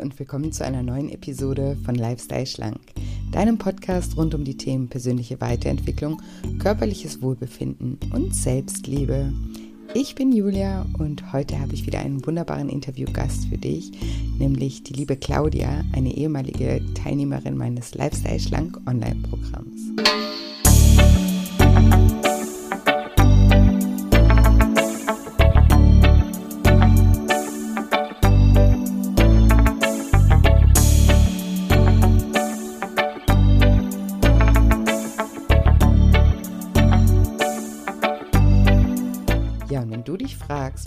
und willkommen zu einer neuen Episode von Lifestyle Schlank, deinem Podcast rund um die Themen persönliche Weiterentwicklung, körperliches Wohlbefinden und Selbstliebe. Ich bin Julia und heute habe ich wieder einen wunderbaren Interviewgast für dich, nämlich die liebe Claudia, eine ehemalige Teilnehmerin meines Lifestyle Schlank Online-Programms.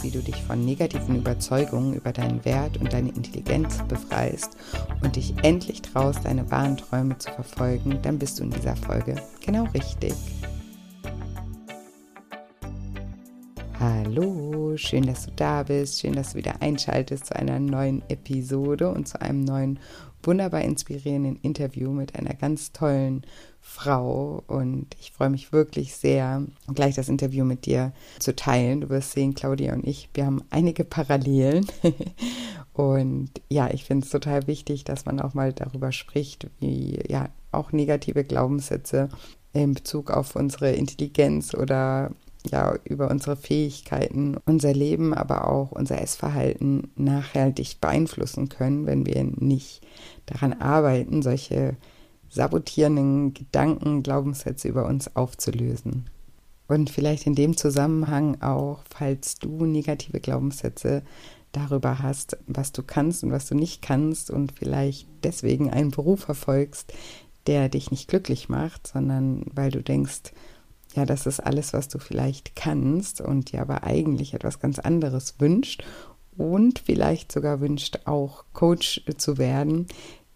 Wie du dich von negativen Überzeugungen über deinen Wert und deine Intelligenz befreist und dich endlich traust, deine wahren Träume zu verfolgen, dann bist du in dieser Folge genau richtig. Hallo, schön, dass du da bist, schön, dass du wieder einschaltest zu einer neuen Episode und zu einem neuen wunderbar inspirierenden Interview mit einer ganz tollen Frau und ich freue mich wirklich sehr, gleich das Interview mit dir zu teilen. Du wirst sehen, Claudia und ich, wir haben einige Parallelen und ja, ich finde es total wichtig, dass man auch mal darüber spricht, wie ja auch negative Glaubenssätze in Bezug auf unsere Intelligenz oder ja über unsere Fähigkeiten, unser Leben, aber auch unser Essverhalten nachhaltig beeinflussen können, wenn wir nicht daran arbeiten, solche sabotierenden Gedanken, Glaubenssätze über uns aufzulösen. Und vielleicht in dem Zusammenhang auch, falls du negative Glaubenssätze darüber hast, was du kannst und was du nicht kannst und vielleicht deswegen einen Beruf verfolgst, der dich nicht glücklich macht, sondern weil du denkst, ja, das ist alles, was du vielleicht kannst und dir aber eigentlich etwas ganz anderes wünscht und vielleicht sogar wünscht, auch Coach zu werden,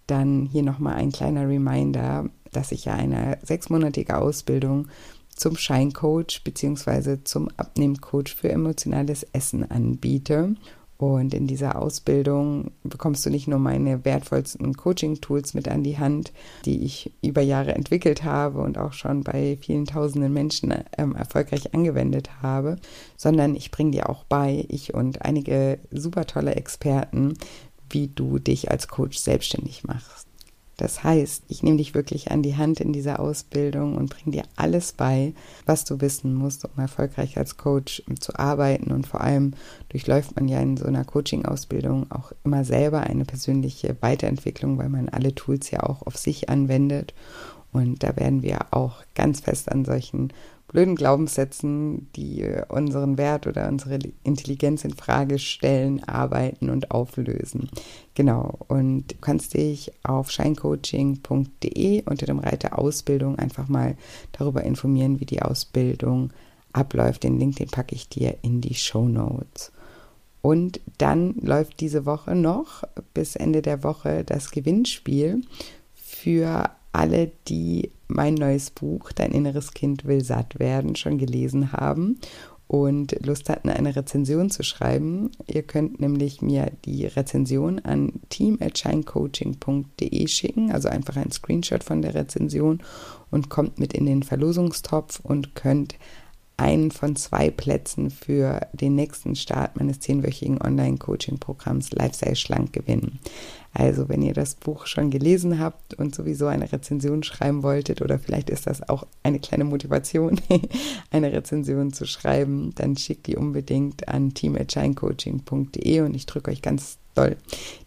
dann hier nochmal ein kleiner Reminder, dass ich ja eine sechsmonatige Ausbildung zum Scheincoach bzw. zum Abnehmcoach für emotionales Essen anbiete. Und in dieser Ausbildung bekommst du nicht nur meine wertvollsten Coaching-Tools mit an die Hand, die ich über Jahre entwickelt habe und auch schon bei vielen tausenden Menschen ähm, erfolgreich angewendet habe, sondern ich bringe dir auch bei, ich und einige super tolle Experten, wie du dich als Coach selbstständig machst. Das heißt, ich nehme dich wirklich an die Hand in dieser Ausbildung und bringe dir alles bei, was du wissen musst, um erfolgreich als Coach zu arbeiten. Und vor allem durchläuft man ja in so einer Coaching-Ausbildung auch immer selber eine persönliche Weiterentwicklung, weil man alle Tools ja auch auf sich anwendet. Und da werden wir auch ganz fest an solchen blöden Glaubenssätzen, die unseren Wert oder unsere Intelligenz in Frage stellen, arbeiten und auflösen. Genau. Und du kannst dich auf scheincoaching.de unter dem Reiter Ausbildung einfach mal darüber informieren, wie die Ausbildung abläuft. Den Link, den packe ich dir in die Show Notes. Und dann läuft diese Woche noch bis Ende der Woche das Gewinnspiel für alle, die mein neues Buch Dein inneres Kind will satt werden schon gelesen haben und Lust hatten, eine Rezension zu schreiben. Ihr könnt nämlich mir die Rezension an team.shinecoaching.de schicken, also einfach ein Screenshot von der Rezension und kommt mit in den Verlosungstopf und könnt einen von zwei Plätzen für den nächsten Start meines zehnwöchigen Online-Coaching-Programms Lifestyle Schlank gewinnen. Also wenn ihr das Buch schon gelesen habt und sowieso eine Rezension schreiben wolltet oder vielleicht ist das auch eine kleine Motivation, eine Rezension zu schreiben, dann schickt die unbedingt an team.shinecoaching.de und ich drücke euch ganz doll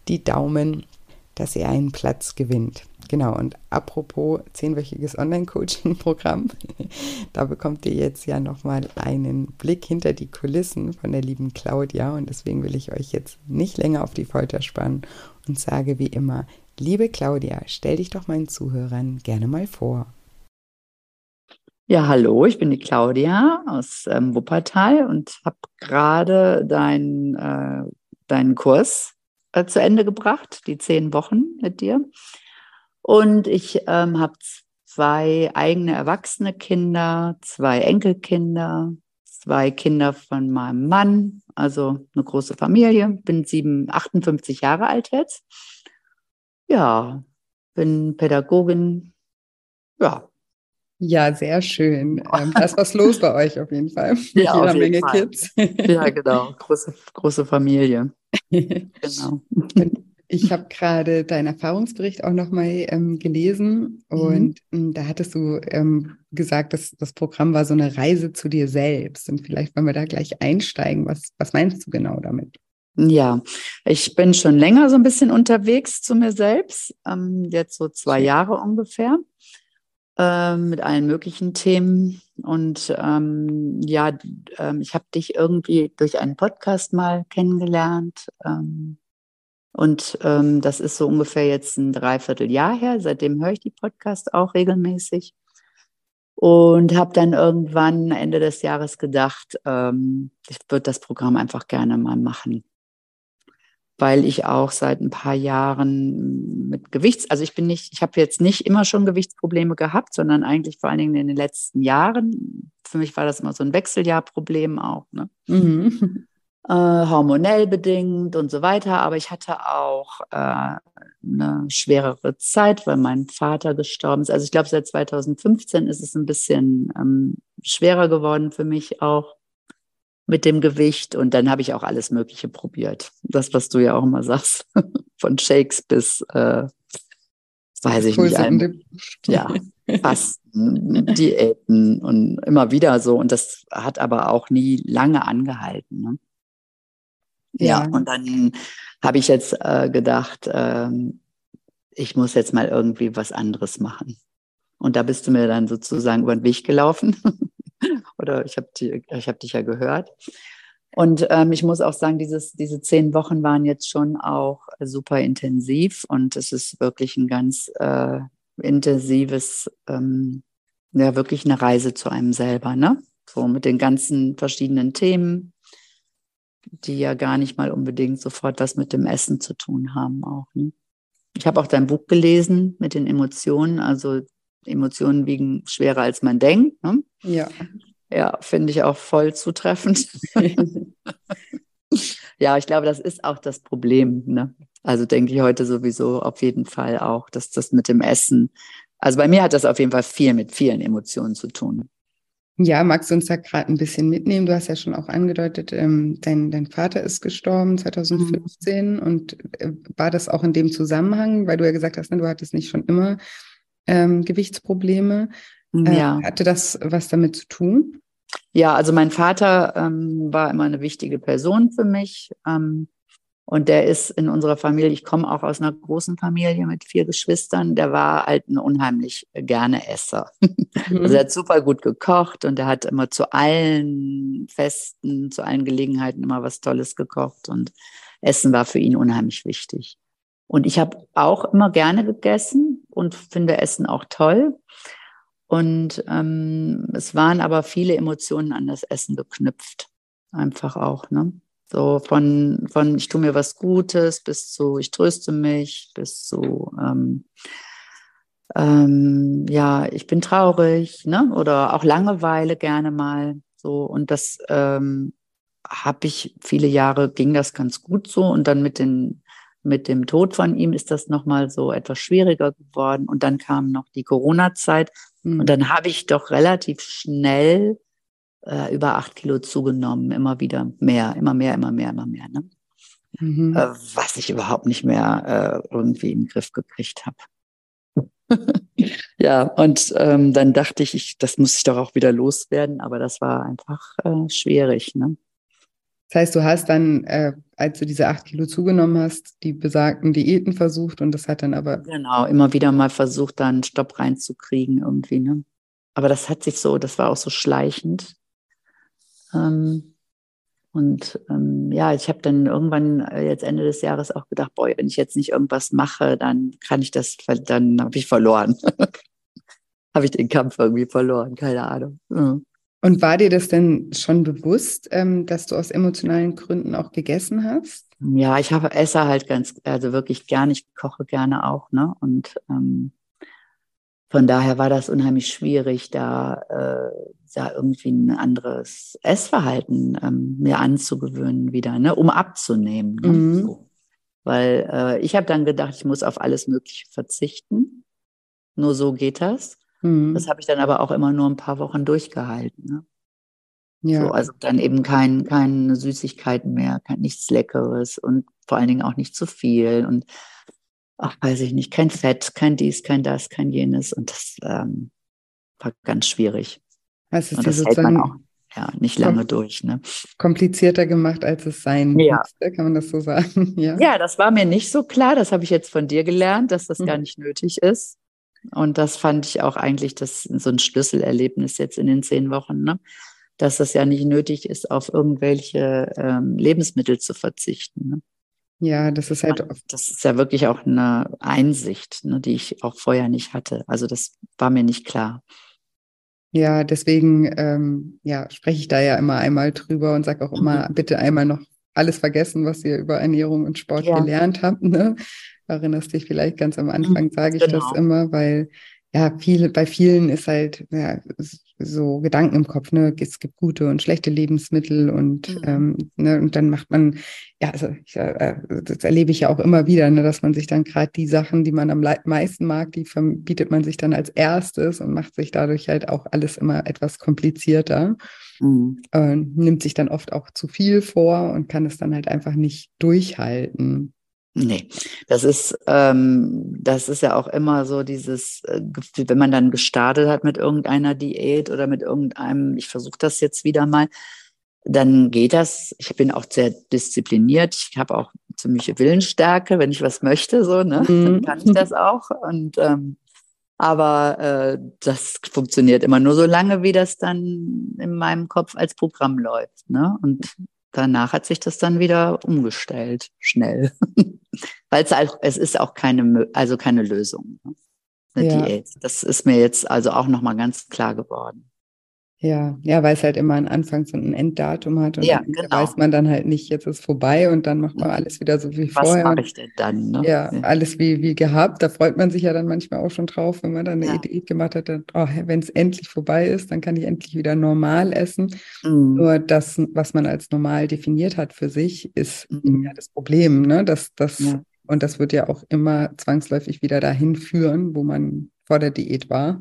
die Daumen, dass ihr einen Platz gewinnt. Genau, und apropos zehnwöchiges Online-Coaching-Programm, da bekommt ihr jetzt ja nochmal einen Blick hinter die Kulissen von der lieben Claudia und deswegen will ich euch jetzt nicht länger auf die Folter spannen und sage wie immer, liebe Claudia, stell dich doch meinen Zuhörern gerne mal vor. Ja, hallo, ich bin die Claudia aus ähm, Wuppertal und habe gerade deinen äh, deinen Kurs äh, zu Ende gebracht, die zehn Wochen mit dir. Und ich ähm, habe zwei eigene erwachsene Kinder, zwei Enkelkinder, zwei Kinder von meinem Mann, also eine große Familie. Bin sieben, 58 Jahre alt jetzt. Ja, bin Pädagogin. Ja. Ja, sehr schön. Ähm, da ist was los bei euch auf jeden Fall. Mit ja, jeder Menge Fall. Kids. Ja, genau. Große, große Familie. genau Ich habe gerade deinen Erfahrungsbericht auch nochmal ähm, gelesen mhm. und ähm, da hattest du ähm, gesagt, dass das Programm war so eine Reise zu dir selbst. Und vielleicht wollen wir da gleich einsteigen. Was, was meinst du genau damit? Ja, ich bin schon länger so ein bisschen unterwegs zu mir selbst, ähm, jetzt so zwei Jahre ungefähr, äh, mit allen möglichen Themen. Und ähm, ja, äh, ich habe dich irgendwie durch einen Podcast mal kennengelernt. Ähm, und ähm, das ist so ungefähr jetzt ein Dreivierteljahr her. Seitdem höre ich die Podcasts auch regelmäßig. Und habe dann irgendwann Ende des Jahres gedacht, ähm, ich würde das Programm einfach gerne mal machen. Weil ich auch seit ein paar Jahren mit Gewichts, also ich bin nicht, ich habe jetzt nicht immer schon Gewichtsprobleme gehabt, sondern eigentlich vor allen Dingen in den letzten Jahren. Für mich war das immer so ein Wechseljahrproblem auch. Ne? Mhm äh, hormonell bedingt und so weiter. Aber ich hatte auch äh, eine schwerere Zeit, weil mein Vater gestorben ist. Also ich glaube, seit 2015 ist es ein bisschen ähm, schwerer geworden für mich auch mit dem Gewicht. Und dann habe ich auch alles Mögliche probiert. Das, was du ja auch immer sagst, von Shakes bis, äh, weiß ich nicht, einem, ja, Fasten, Diäten und immer wieder so. Und das hat aber auch nie lange angehalten. Ne? Ja, und dann habe ich jetzt äh, gedacht, ähm, ich muss jetzt mal irgendwie was anderes machen. Und da bist du mir dann sozusagen über den Weg gelaufen. Oder ich habe hab dich ja gehört. Und ähm, ich muss auch sagen, dieses, diese zehn Wochen waren jetzt schon auch super intensiv und es ist wirklich ein ganz äh, intensives, ähm, ja, wirklich eine Reise zu einem selber, ne? So mit den ganzen verschiedenen Themen, die ja gar nicht mal unbedingt sofort was mit dem Essen zu tun haben auch. Ne? Ich habe auch dein Buch gelesen mit den Emotionen. Also Emotionen wiegen schwerer als man denkt. Ne? Ja. Ja, finde ich auch voll zutreffend. ja, ich glaube, das ist auch das Problem. Ne? Also denke ich heute sowieso auf jeden Fall auch, dass das mit dem Essen, also bei mir hat das auf jeden Fall viel mit vielen Emotionen zu tun. Ja, magst du uns da gerade ein bisschen mitnehmen? Du hast ja schon auch angedeutet, ähm, dein, dein Vater ist gestorben 2015 mhm. und äh, war das auch in dem Zusammenhang, weil du ja gesagt hast, ne, du hattest nicht schon immer ähm, Gewichtsprobleme. Äh, ja. Hatte das was damit zu tun? Ja, also mein Vater ähm, war immer eine wichtige Person für mich. Ähm, und der ist in unserer Familie, ich komme auch aus einer großen Familie mit vier Geschwistern, der war halt ein unheimlich gerne Esser. Mhm. Also er hat super gut gekocht und er hat immer zu allen Festen, zu allen Gelegenheiten immer was Tolles gekocht und Essen war für ihn unheimlich wichtig. Und ich habe auch immer gerne gegessen und finde Essen auch toll. Und ähm, es waren aber viele Emotionen an das Essen geknüpft. Einfach auch, ne? So von, von ich tue mir was Gutes bis zu ich tröste mich, bis zu ähm, ähm, ja, ich bin traurig, ne? Oder auch Langeweile gerne mal. So, und das ähm, habe ich viele Jahre ging das ganz gut so. Und dann mit den mit dem Tod von ihm ist das nochmal so etwas schwieriger geworden. Und dann kam noch die Corona-Zeit. Mhm. Und dann habe ich doch relativ schnell äh, über acht Kilo zugenommen, immer wieder mehr, immer mehr, immer mehr, immer mehr. Ne? Mhm. Äh, was ich überhaupt nicht mehr äh, irgendwie in den Griff gekriegt habe. ja, und ähm, dann dachte ich, ich, das muss ich doch auch wieder loswerden, aber das war einfach äh, schwierig. Ne? Das heißt, du hast dann, äh, als du diese acht Kilo zugenommen hast, die besagten Diäten versucht und das hat dann aber. Genau, immer wieder mal versucht, da einen Stopp reinzukriegen irgendwie. Ne? Aber das hat sich so, das war auch so schleichend. Ähm, und ähm, ja, ich habe dann irgendwann äh, jetzt Ende des Jahres auch gedacht, boah, wenn ich jetzt nicht irgendwas mache, dann kann ich das, dann habe ich verloren. habe ich den Kampf irgendwie verloren, keine Ahnung. Mhm. Und war dir das denn schon bewusst, ähm, dass du aus emotionalen Gründen auch gegessen hast? Ja, ich habe esse halt ganz, also wirklich gerne, ich koche gerne auch, ne? Und ähm, von daher war das unheimlich schwierig, da, äh, da irgendwie ein anderes Essverhalten ähm, mir anzugewöhnen wieder, ne, um abzunehmen. Ne? Mhm. So. Weil äh, ich habe dann gedacht, ich muss auf alles Mögliche verzichten. Nur so geht das. Mhm. Das habe ich dann aber auch immer nur ein paar Wochen durchgehalten. Ne? Ja. So, also dann eben kein, keine Süßigkeiten mehr, kein, nichts Leckeres und vor allen Dingen auch nicht zu viel und ach, weiß ich nicht, kein Fett, kein dies, kein das, kein jenes. Und das ähm, war ganz schwierig. Also das hält man auch ja, nicht lange durch. Ne? Komplizierter gemacht, als es sein ja. musste, kann man das so sagen? Ja. ja, das war mir nicht so klar. Das habe ich jetzt von dir gelernt, dass das mhm. gar nicht nötig ist. Und das fand ich auch eigentlich das, so ein Schlüsselerlebnis jetzt in den zehn Wochen, ne? dass es ja nicht nötig ist, auf irgendwelche ähm, Lebensmittel zu verzichten. Ne? Ja, das ist halt. Das ist ja wirklich auch eine Einsicht, ne, die ich auch vorher nicht hatte. Also das war mir nicht klar. Ja, deswegen ähm, ja, spreche ich da ja immer einmal drüber und sage auch immer, mhm. bitte einmal noch alles vergessen, was ihr über Ernährung und Sport ja. gelernt habt. Ne? Erinnerst dich vielleicht ganz am Anfang, mhm, sage ich genau. das immer, weil ja, viele, bei vielen ist halt ja, so Gedanken im Kopf, ne, es gibt gute und schlechte Lebensmittel und, mhm. ähm, ne, und dann macht man, ja, also ich, äh, das erlebe ich ja auch immer wieder, ne, dass man sich dann gerade die Sachen, die man am meisten mag, die bietet man sich dann als erstes und macht sich dadurch halt auch alles immer etwas komplizierter. Mhm. Äh, nimmt sich dann oft auch zu viel vor und kann es dann halt einfach nicht durchhalten. Nee, das ist, ähm, das ist ja auch immer so dieses äh, Gefühl, wenn man dann gestartet hat mit irgendeiner Diät oder mit irgendeinem, ich versuche das jetzt wieder mal, dann geht das. Ich bin auch sehr diszipliniert. Ich habe auch ziemliche Willensstärke, wenn ich was möchte, so, ne, mhm. dann kann ich das auch. Und ähm, aber äh, das funktioniert immer nur so lange, wie das dann in meinem Kopf als Programm läuft. Ne? Und danach hat sich das dann wieder umgestellt, schnell. Weil es, halt, es ist auch keine, also keine Lösung, ne? eine ja. Diät. Das ist mir jetzt also auch nochmal ganz klar geworden. Ja, ja, weil es halt immer ein Anfangs- und ein Enddatum hat und ja, genau. weiß man dann halt nicht, jetzt ist vorbei und dann macht man alles wieder so wie Was vorher. Was mache ich denn dann? Ne? Ja, ja, alles wie, wie gehabt. Da freut man sich ja dann manchmal auch schon drauf, wenn man dann eine ja. Diät gemacht hat, dann, oh, wenn es endlich vorbei ist, dann kann ich endlich wieder normal essen. Mhm. Nur das, was man als normal definiert hat für sich, ist mhm. ja das Problem, ne? Das, das, ja. Und das wird ja auch immer zwangsläufig wieder dahin führen, wo man vor der Diät war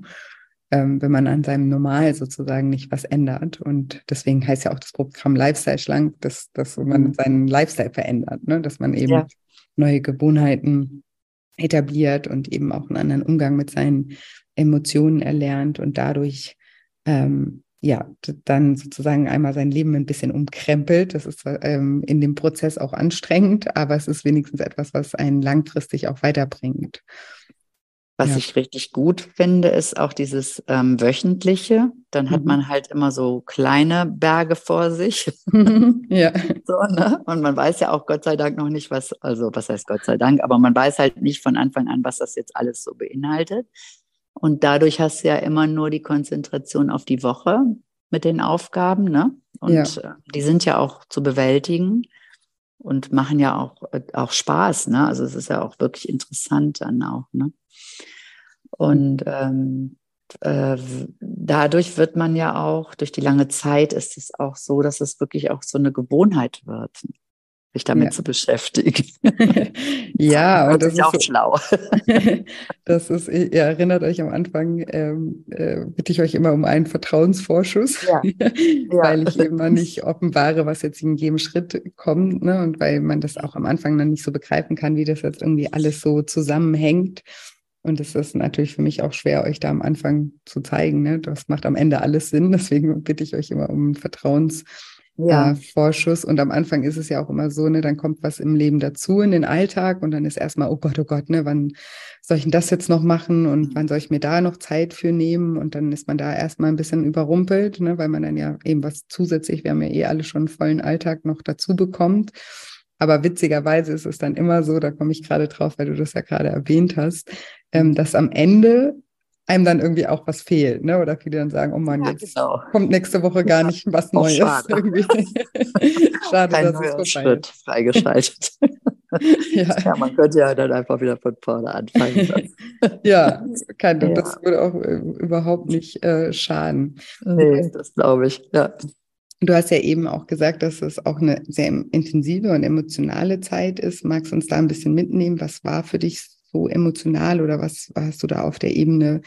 ähm, wenn man an seinem Normal sozusagen nicht was ändert. Und deswegen heißt ja auch das Programm Lifestyle schlank, dass, dass man mhm. seinen Lifestyle verändert, ne? dass man eben ja. neue Gewohnheiten etabliert und eben auch einen anderen Umgang mit seinen Emotionen erlernt und dadurch ähm, ja, dann sozusagen einmal sein Leben ein bisschen umkrempelt. Das ist ähm, in dem Prozess auch anstrengend, aber es ist wenigstens etwas, was einen langfristig auch weiterbringt. Was ja. ich richtig gut finde, ist auch dieses ähm, wöchentliche. Dann hat mhm. man halt immer so kleine Berge vor sich. ja. So, ne? Und man weiß ja auch Gott sei Dank noch nicht, was, also was heißt Gott sei Dank, aber man weiß halt nicht von Anfang an, was das jetzt alles so beinhaltet. Und dadurch hast du ja immer nur die Konzentration auf die Woche mit den Aufgaben, ne? Und ja. Äh, die sind ja auch zu bewältigen und machen ja auch, äh, auch Spaß, ne? Also es ist ja auch wirklich interessant dann auch, ne? Und ähm, äh, dadurch wird man ja auch, durch die lange Zeit ist es auch so, dass es wirklich auch so eine Gewohnheit wird, sich damit ja. zu beschäftigen. ja, aber das ist auch so, schlau. das ist, ihr erinnert euch am Anfang, ähm, äh, bitte ich euch immer um einen Vertrauensvorschuss, ja. weil ich immer nicht offenbare, was jetzt in jedem Schritt kommt, ne? und weil man das auch am Anfang dann nicht so begreifen kann, wie das jetzt irgendwie alles so zusammenhängt. Und es ist natürlich für mich auch schwer, euch da am Anfang zu zeigen. Ne? Das macht am Ende alles Sinn. Deswegen bitte ich euch immer um einen Vertrauensvorschuss. Ja. Äh, und am Anfang ist es ja auch immer so, ne, dann kommt was im Leben dazu in den Alltag und dann ist erstmal, oh Gott, oh Gott, ne, wann soll ich denn das jetzt noch machen und mhm. wann soll ich mir da noch Zeit für nehmen? Und dann ist man da erstmal ein bisschen überrumpelt, ne, weil man dann ja eben was zusätzlich, wir haben ja eh alle schon einen vollen Alltag noch dazu bekommt. Aber witzigerweise ist es dann immer so, da komme ich gerade drauf, weil du das ja gerade erwähnt hast, ähm, dass am Ende einem dann irgendwie auch was fehlt, ne? Oder viele dann sagen, oh Mann, ja, jetzt genau. kommt nächste Woche gar nicht was Neues. schade, schade Kein dass es Schritt freigeschaltet. ja. ja. man könnte ja dann einfach wieder von vorne anfangen. ja, kann, ja, das würde auch äh, überhaupt nicht äh, schaden. Nee, das glaube ich, ja. Du hast ja eben auch gesagt, dass es auch eine sehr intensive und emotionale Zeit ist. Magst du uns da ein bisschen mitnehmen? Was war für dich so emotional oder was hast du da auf der Ebene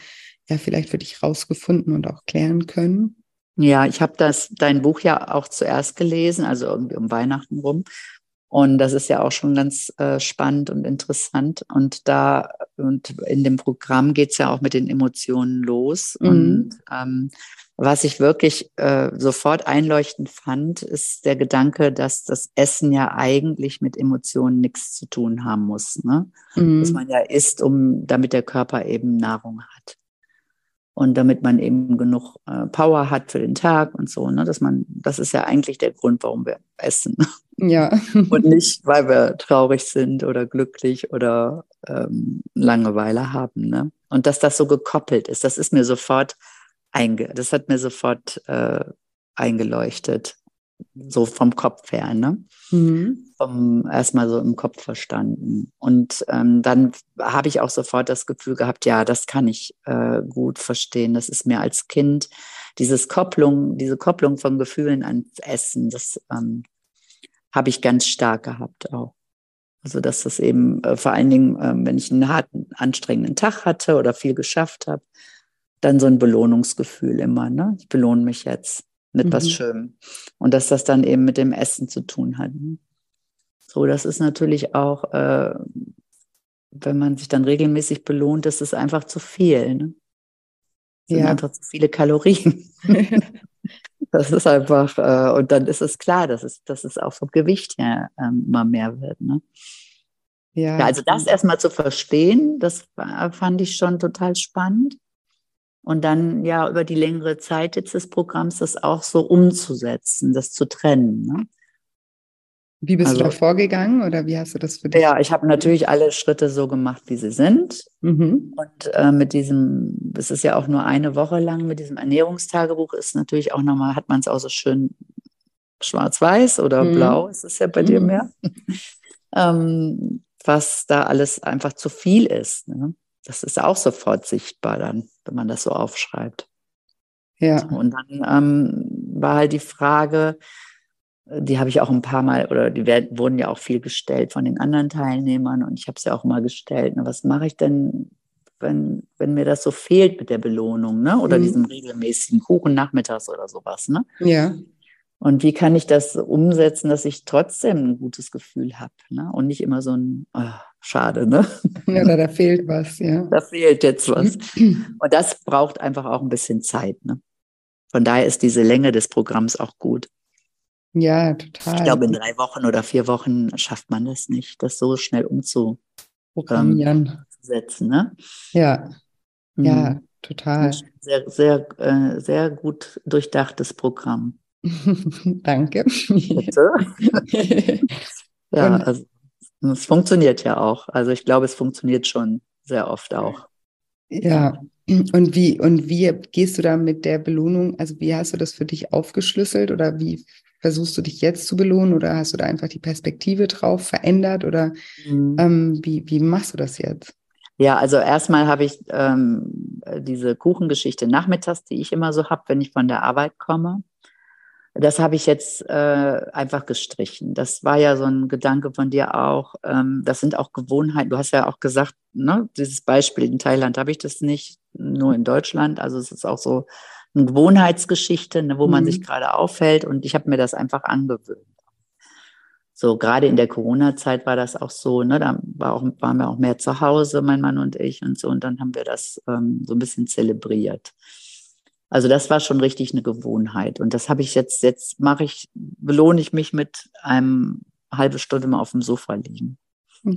ja vielleicht für dich rausgefunden und auch klären können? Ja, ich habe das dein Buch ja auch zuerst gelesen, also irgendwie um Weihnachten rum. Und das ist ja auch schon ganz äh, spannend und interessant. Und da und in dem Programm geht es ja auch mit den Emotionen los. Mhm. Und ähm, was ich wirklich äh, sofort einleuchtend fand, ist der Gedanke, dass das Essen ja eigentlich mit Emotionen nichts zu tun haben muss. Ne? Mhm. Dass man ja isst, um damit der Körper eben Nahrung hat und damit man eben genug äh, Power hat für den Tag und so, ne, dass man, das ist ja eigentlich der Grund, warum wir essen. Ja. und nicht, weil wir traurig sind oder glücklich oder ähm, Langeweile haben. Ne? Und dass das so gekoppelt ist, das ist mir sofort einge, das hat mir sofort äh, eingeleuchtet so vom Kopf her, ne? Mhm. Vom, erstmal so im Kopf verstanden. Und ähm, dann habe ich auch sofort das Gefühl gehabt, ja, das kann ich äh, gut verstehen. Das ist mir als Kind dieses Kopplung, diese Kopplung von Gefühlen ans Essen, das ähm, habe ich ganz stark gehabt auch. Also dass das eben äh, vor allen Dingen, äh, wenn ich einen harten, anstrengenden Tag hatte oder viel geschafft habe, dann so ein Belohnungsgefühl immer. Ne? Ich belohne mich jetzt mit mhm. was Schönem. Und dass das dann eben mit dem Essen zu tun hat. Ne? So, das ist natürlich auch, äh, wenn man sich dann regelmäßig belohnt, ist es einfach zu viel. Ne? Das ja. sind einfach zu viele Kalorien. das ist einfach, äh, und dann ist es klar, dass es, dass es auch vom Gewicht her ähm, immer mehr wird. Ne? Ja. ja, also das erstmal zu verstehen, das fand ich schon total spannend. Und dann ja über die längere Zeit jetzt des Programms das auch so umzusetzen, das zu trennen. Ne? Wie bist also, du da vorgegangen oder wie hast du das für dich? Ja, ich habe natürlich alle Schritte so gemacht, wie sie sind. Mhm. Und äh, mit diesem, es ist ja auch nur eine Woche lang, mit diesem Ernährungstagebuch ist natürlich auch nochmal, hat man es auch so schön schwarz-weiß oder mhm. blau, ist es ja bei mhm. dir mehr, ähm, was da alles einfach zu viel ist. Ne? Das ist auch sofort sichtbar dann, wenn man das so aufschreibt. Ja. Und dann ähm, war halt die Frage, die habe ich auch ein paar Mal, oder die werden, wurden ja auch viel gestellt von den anderen Teilnehmern und ich habe es ja auch mal gestellt. Ne, was mache ich denn, wenn, wenn mir das so fehlt mit der Belohnung, ne? Oder mhm. diesem regelmäßigen Kuchen nachmittags oder sowas, ne? Ja. Und wie kann ich das umsetzen, dass ich trotzdem ein gutes Gefühl habe, ne? Und nicht immer so ein, oh, schade, ne? Oder da fehlt was, ja. Da fehlt jetzt was. Und das braucht einfach auch ein bisschen Zeit, ne? Von daher ist diese Länge des Programms auch gut. Ja, total. Ich glaube, in drei Wochen oder vier Wochen schafft man das nicht, das so schnell umzuprogrammieren. Ähm, setzen, ne? Ja, mhm. ja, total. Sehr, sehr, äh, sehr gut durchdachtes Programm. Danke. Bitte. ja, also es funktioniert ja auch. Also ich glaube, es funktioniert schon sehr oft auch. Ja, und wie, und wie gehst du da mit der Belohnung? Also wie hast du das für dich aufgeschlüsselt oder wie versuchst du dich jetzt zu belohnen oder hast du da einfach die Perspektive drauf verändert oder mhm. ähm, wie, wie machst du das jetzt? Ja, also erstmal habe ich ähm, diese Kuchengeschichte nachmittags, die ich immer so habe, wenn ich von der Arbeit komme. Das habe ich jetzt äh, einfach gestrichen. Das war ja so ein Gedanke von dir auch. Ähm, das sind auch Gewohnheiten. Du hast ja auch gesagt, ne, dieses Beispiel in Thailand habe ich das nicht, nur in Deutschland. Also es ist auch so eine Gewohnheitsgeschichte, ne, wo mhm. man sich gerade aufhält. Und ich habe mir das einfach angewöhnt. So, gerade in der Corona-Zeit war das auch so, ne, da war auch, waren wir auch mehr zu Hause, mein Mann und ich und so. Und dann haben wir das ähm, so ein bisschen zelebriert. Also das war schon richtig eine Gewohnheit. Und das habe ich jetzt, jetzt mache ich, belohne ich mich mit einem halbe Stunde mal auf dem Sofa liegen.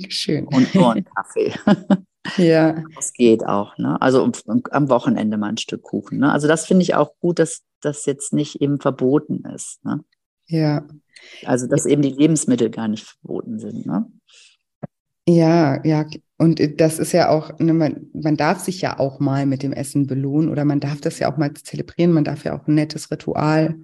Schön. Und nur einen Kaffee. Ja. Das geht auch, ne? Also am Wochenende mal ein Stück Kuchen. Ne? Also das finde ich auch gut, dass das jetzt nicht eben verboten ist. Ne? Ja. Also dass eben die Lebensmittel gar nicht verboten sind. Ne? Ja, ja, und äh, das ist ja auch, ne, man, man darf sich ja auch mal mit dem Essen belohnen oder man darf das ja auch mal zelebrieren, man darf ja auch ein nettes Ritual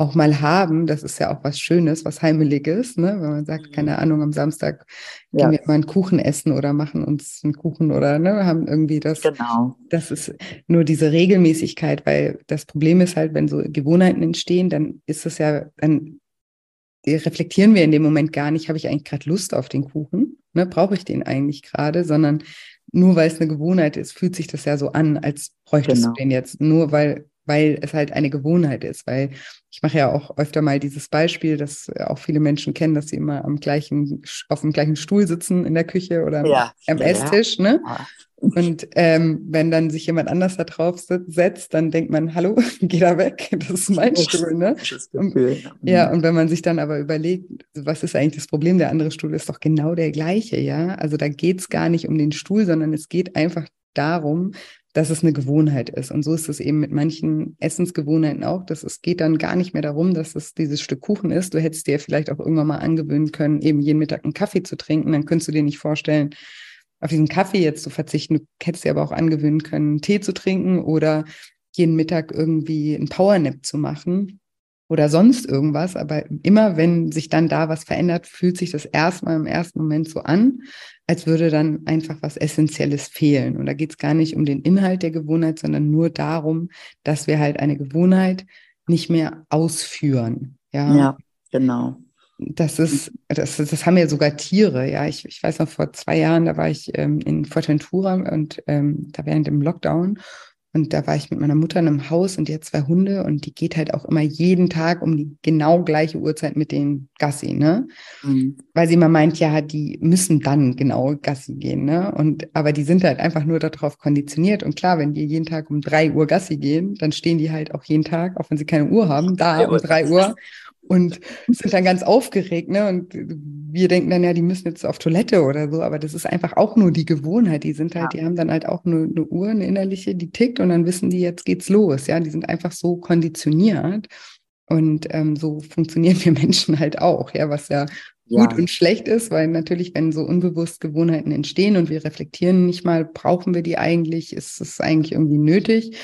auch mal haben. Das ist ja auch was Schönes, was Heimeliges, ne? wenn man sagt, keine mhm. Ahnung, am Samstag ja. gehen wir mal einen Kuchen essen oder machen uns einen Kuchen oder ne, haben irgendwie das. Genau. Das ist nur diese Regelmäßigkeit, weil das Problem ist halt, wenn so Gewohnheiten entstehen, dann ist es ja, dann reflektieren wir in dem Moment gar nicht, habe ich eigentlich gerade Lust auf den Kuchen? Ne, Brauche ich den eigentlich gerade? Sondern nur weil es eine Gewohnheit ist, fühlt sich das ja so an, als bräuchtest genau. du den jetzt. Nur weil weil es halt eine Gewohnheit ist. Weil ich mache ja auch öfter mal dieses Beispiel, dass auch viele Menschen kennen, dass sie immer am gleichen, auf dem gleichen Stuhl sitzen in der Küche oder ja, am ja, Esstisch. Ne? Und ähm, wenn dann sich jemand anders da drauf setzt, dann denkt man, hallo, geh da weg, das ist mein Stuhl. Ne? Und, ja, und wenn man sich dann aber überlegt, was ist eigentlich das Problem, der andere Stuhl ist doch genau der gleiche, ja. Also da geht es gar nicht um den Stuhl, sondern es geht einfach darum, dass es eine Gewohnheit ist. Und so ist es eben mit manchen Essensgewohnheiten auch, dass es geht dann gar nicht mehr darum, dass es dieses Stück Kuchen ist. Du hättest dir vielleicht auch irgendwann mal angewöhnen können, eben jeden Mittag einen Kaffee zu trinken. Dann könntest du dir nicht vorstellen, auf diesen Kaffee jetzt zu verzichten. Du hättest dir aber auch angewöhnen können, Tee zu trinken oder jeden Mittag irgendwie einen Powernap zu machen oder sonst irgendwas. Aber immer, wenn sich dann da was verändert, fühlt sich das erstmal im ersten Moment so an, als würde dann einfach was Essentielles fehlen. Und da geht es gar nicht um den Inhalt der Gewohnheit, sondern nur darum, dass wir halt eine Gewohnheit nicht mehr ausführen. Ja, ja genau. Das ist, das, das haben ja sogar Tiere. Ja, ich, ich weiß noch, vor zwei Jahren, da war ich ähm, in Fuerteventura und ähm, da während dem Lockdown und da war ich mit meiner Mutter in einem Haus und die hat zwei Hunde und die geht halt auch immer jeden Tag um die genau gleiche Uhrzeit mit den Gassi, ne? Mhm. Weil sie immer meint, ja, die müssen dann genau Gassi gehen, ne? Und aber die sind halt einfach nur darauf konditioniert. Und klar, wenn die jeden Tag um drei Uhr Gassi gehen, dann stehen die halt auch jeden Tag, auch wenn sie keine Uhr haben, da um drei Uhr und sind dann ganz aufgeregt, ne? Und wir denken dann ja, die müssen jetzt auf Toilette oder so, aber das ist einfach auch nur die Gewohnheit. Die sind halt, ja. die haben dann halt auch eine, eine, Uhr, eine innerliche, die tickt und dann wissen die, jetzt geht's los. Ja, die sind einfach so konditioniert. Und ähm, so funktionieren wir Menschen halt auch, ja, was ja, ja gut und schlecht ist, weil natürlich, wenn so unbewusst Gewohnheiten entstehen und wir reflektieren nicht mal, brauchen wir die eigentlich, ist es eigentlich irgendwie nötig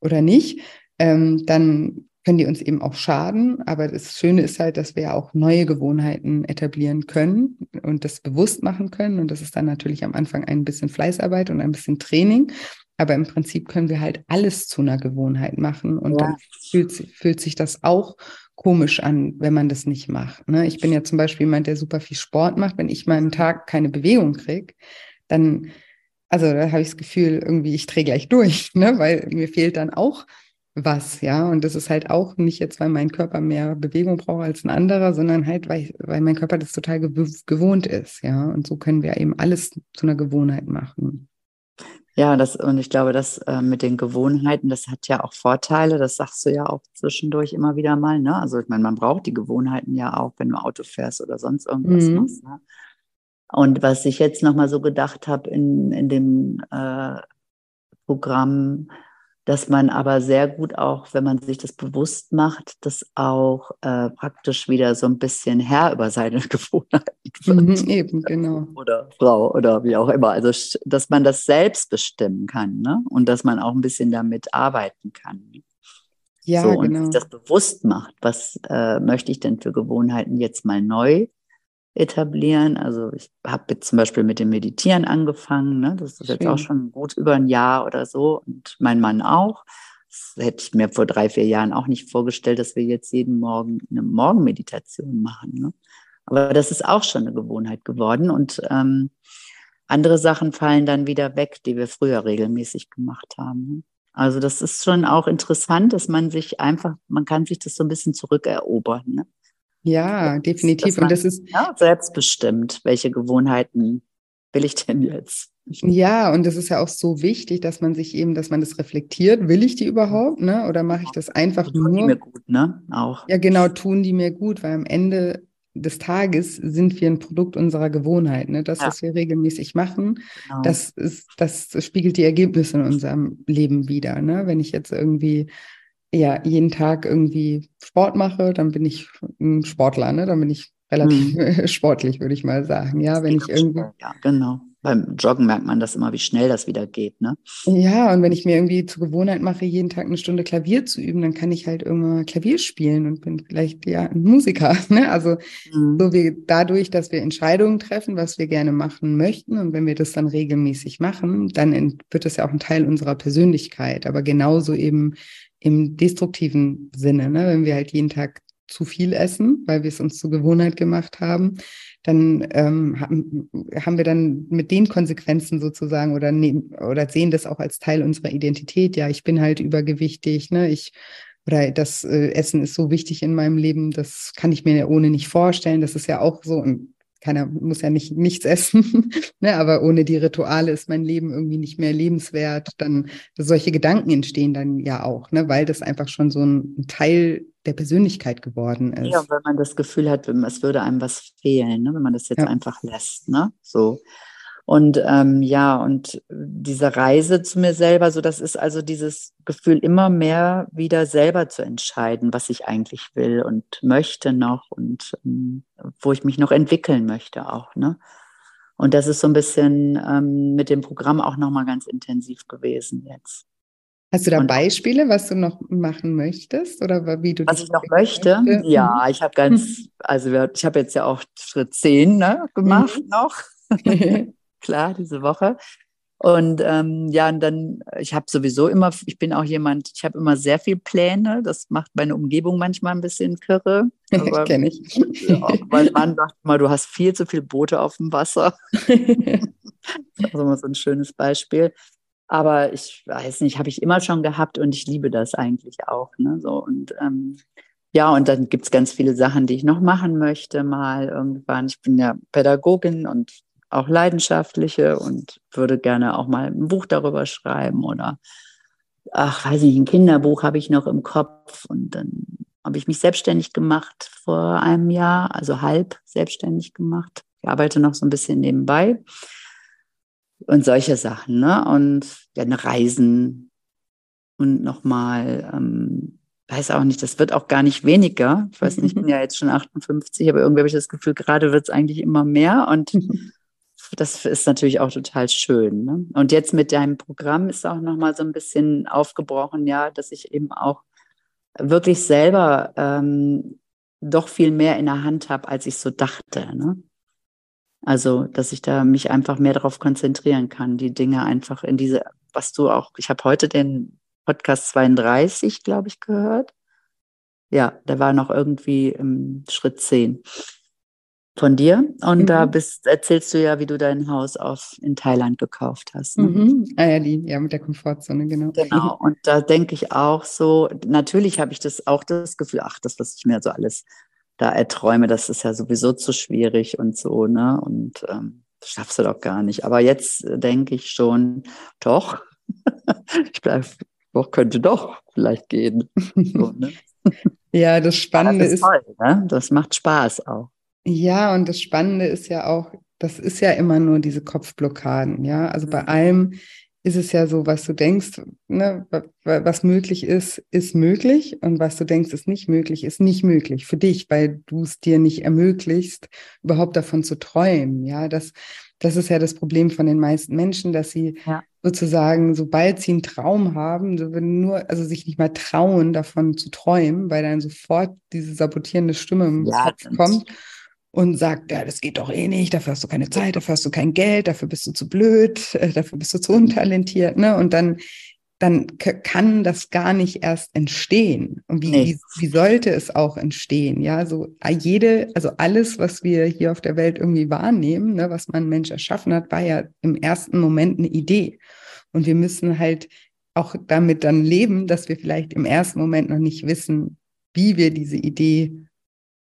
oder nicht, ähm, dann können die uns eben auch schaden. Aber das Schöne ist halt, dass wir ja auch neue Gewohnheiten etablieren können und das bewusst machen können. Und das ist dann natürlich am Anfang ein bisschen Fleißarbeit und ein bisschen Training. Aber im Prinzip können wir halt alles zu einer Gewohnheit machen. Und ja. dann fühlt, fühlt sich das auch komisch an, wenn man das nicht macht. Ne? Ich bin ja zum Beispiel jemand, der super viel Sport macht. Wenn ich mal einen Tag keine Bewegung kriege, dann, also da habe ich das Gefühl, irgendwie, ich drehe gleich durch, ne? weil mir fehlt dann auch was, ja. Und das ist halt auch nicht jetzt, weil mein Körper mehr Bewegung braucht als ein anderer, sondern halt, weil, weil mein Körper das total gewohnt ist, ja. Und so können wir eben alles zu einer Gewohnheit machen. Ja, das, und ich glaube, das äh, mit den Gewohnheiten, das hat ja auch Vorteile, das sagst du ja auch zwischendurch immer wieder mal, ne? Also ich meine, man braucht die Gewohnheiten ja auch, wenn du Auto fährst oder sonst irgendwas mhm. machst. Ne? Und was ich jetzt nochmal so gedacht habe in, in dem äh, Programm, dass man aber sehr gut auch, wenn man sich das bewusst macht, das auch äh, praktisch wieder so ein bisschen Herr über seine Gewohnheiten wird. Mhm, eben, genau. Oder Frau oder wie auch immer. Also, dass man das selbst bestimmen kann ne? und dass man auch ein bisschen damit arbeiten kann. Ja, so, und genau. sich das bewusst macht, was äh, möchte ich denn für Gewohnheiten jetzt mal neu etablieren. Also ich habe jetzt zum Beispiel mit dem Meditieren angefangen. Ne? Das ist Schön. jetzt auch schon gut über ein Jahr oder so. Und mein Mann auch. Das hätte ich mir vor drei, vier Jahren auch nicht vorgestellt, dass wir jetzt jeden Morgen eine Morgenmeditation machen. Ne? Aber das ist auch schon eine Gewohnheit geworden. Und ähm, andere Sachen fallen dann wieder weg, die wir früher regelmäßig gemacht haben. Ne? Also das ist schon auch interessant, dass man sich einfach, man kann sich das so ein bisschen zurückerobern. Ne? Ja, definitiv. Man, und das ist ja, selbstbestimmt, welche Gewohnheiten will ich denn jetzt? Ja, und das ist ja auch so wichtig, dass man sich eben, dass man das reflektiert. Will ich die überhaupt, ne? Oder mache ich das einfach tun nur? Tun die mir gut, ne? Auch. Ja, genau, tun die mir gut, weil am Ende des Tages sind wir ein Produkt unserer Gewohnheit. Ne? Das, ja. was wir regelmäßig machen, genau. das, ist, das spiegelt die Ergebnisse in unserem Leben wieder. Ne? Wenn ich jetzt irgendwie ja jeden Tag irgendwie Sport mache, dann bin ich ein Sportler, ne? Dann bin ich relativ mhm. sportlich, würde ich mal sagen. Ja, wenn ich irgendwie. Ja, genau. Beim Joggen merkt man das immer, wie schnell das wieder geht, ne? Ja, und wenn ich mir irgendwie zur Gewohnheit mache, jeden Tag eine Stunde Klavier zu üben, dann kann ich halt irgendwann Klavier spielen und bin vielleicht ja ein Musiker. Ne? Also mhm. so wie dadurch, dass wir Entscheidungen treffen, was wir gerne machen möchten. Und wenn wir das dann regelmäßig machen, dann wird das ja auch ein Teil unserer Persönlichkeit. Aber genauso eben im destruktiven Sinne, ne? wenn wir halt jeden Tag zu viel essen, weil wir es uns zur Gewohnheit gemacht haben, dann ähm, haben, haben wir dann mit den Konsequenzen sozusagen oder, nehmen, oder sehen das auch als Teil unserer Identität. Ja, ich bin halt übergewichtig, ne? Ich oder das äh, Essen ist so wichtig in meinem Leben, das kann ich mir ohne nicht vorstellen. Das ist ja auch so, und keiner muss ja nicht nichts essen, ne? aber ohne die Rituale ist mein Leben irgendwie nicht mehr lebenswert. Dann solche Gedanken entstehen dann ja auch, ne? weil das einfach schon so ein Teil der Persönlichkeit geworden ist. Ja, weil man das Gefühl hat, es würde einem was fehlen, ne? wenn man das jetzt ja. einfach lässt. Ne? So. Und ähm, ja, und diese Reise zu mir selber, so das ist also dieses Gefühl, immer mehr wieder selber zu entscheiden, was ich eigentlich will und möchte noch und ähm, wo ich mich noch entwickeln möchte auch. Ne? Und das ist so ein bisschen ähm, mit dem Programm auch nochmal ganz intensiv gewesen jetzt. Hast du da und Beispiele, was du noch machen möchtest oder wie du was ich noch möchte? möchte? Ja, mhm. ich habe ganz, also ich habe jetzt ja auch Schritt 10 ne, gemacht mhm. noch. klar, diese Woche. Und ähm, ja, und dann, ich habe sowieso immer, ich bin auch jemand, ich habe immer sehr viel Pläne. Das macht meine Umgebung manchmal ein bisschen kirre. Kenne ich. Ja, weil man sagt mal, du hast viel zu viel Boote auf dem Wasser. das ist immer so ein schönes Beispiel. Aber ich weiß nicht, habe ich immer schon gehabt und ich liebe das eigentlich auch. Ne? So, und ähm, ja, und dann gibt es ganz viele Sachen, die ich noch machen möchte, mal irgendwann. Ich bin ja Pädagogin und auch leidenschaftliche und würde gerne auch mal ein Buch darüber schreiben oder, ach, weiß ich, ein Kinderbuch habe ich noch im Kopf und dann habe ich mich selbstständig gemacht vor einem Jahr, also halb selbstständig gemacht. Ich arbeite noch so ein bisschen nebenbei und solche Sachen, ne? Und ja, Reisen und nochmal, ähm, weiß auch nicht, das wird auch gar nicht weniger. Ich weiß nicht, ich bin ja jetzt schon 58, aber irgendwie habe ich das Gefühl, gerade wird es eigentlich immer mehr und das ist natürlich auch total schön. Ne? Und jetzt mit deinem Programm ist auch nochmal so ein bisschen aufgebrochen, ja, dass ich eben auch wirklich selber ähm, doch viel mehr in der Hand habe, als ich so dachte. Ne? Also, dass ich da mich einfach mehr darauf konzentrieren kann, die Dinge einfach in diese, was du auch, ich habe heute den Podcast 32, glaube ich, gehört. Ja, der war noch irgendwie im Schritt 10 von dir. Und mhm. da bist, erzählst du ja, wie du dein Haus auf, in Thailand gekauft hast. Ne? Mhm. Ah ja, die, ja, mit der Komfortzone, genau. Genau. Und da denke ich auch so, natürlich habe ich das auch das Gefühl, ach, das, was ich mir so alles da erträume, das ist ja sowieso zu schwierig und so, ne? Und ähm, das schaffst du doch gar nicht. Aber jetzt denke ich schon, doch, ich bleib, doch, könnte doch vielleicht gehen. So, ne? Ja, das Spannende das ist, ist toll, ne? Das macht Spaß auch. Ja, und das Spannende ist ja auch, das ist ja immer nur diese Kopfblockaden, ja. Also bei mhm. allem ist es ja so, was du denkst, ne, was möglich ist, ist möglich und was du denkst, ist nicht möglich, ist nicht möglich für dich, weil du es dir nicht ermöglicht, überhaupt davon zu träumen. Ja, das, das ist ja das Problem von den meisten Menschen, dass sie ja. sozusagen, sobald sie einen Traum haben, nur, also sich nicht mal trauen, davon zu träumen, weil dann sofort diese sabotierende Stimme im ja, Kopf kommt und sagt, ja, das geht doch eh nicht, dafür hast du keine Zeit, dafür hast du kein Geld, dafür bist du zu blöd, äh, dafür bist du zu untalentiert, ne? Und dann, dann kann das gar nicht erst entstehen. Und wie, nee. wie, wie sollte es auch entstehen? Ja, so jede, also alles, was wir hier auf der Welt irgendwie wahrnehmen, ne, was man Mensch erschaffen hat, war ja im ersten Moment eine Idee. Und wir müssen halt auch damit dann leben, dass wir vielleicht im ersten Moment noch nicht wissen, wie wir diese Idee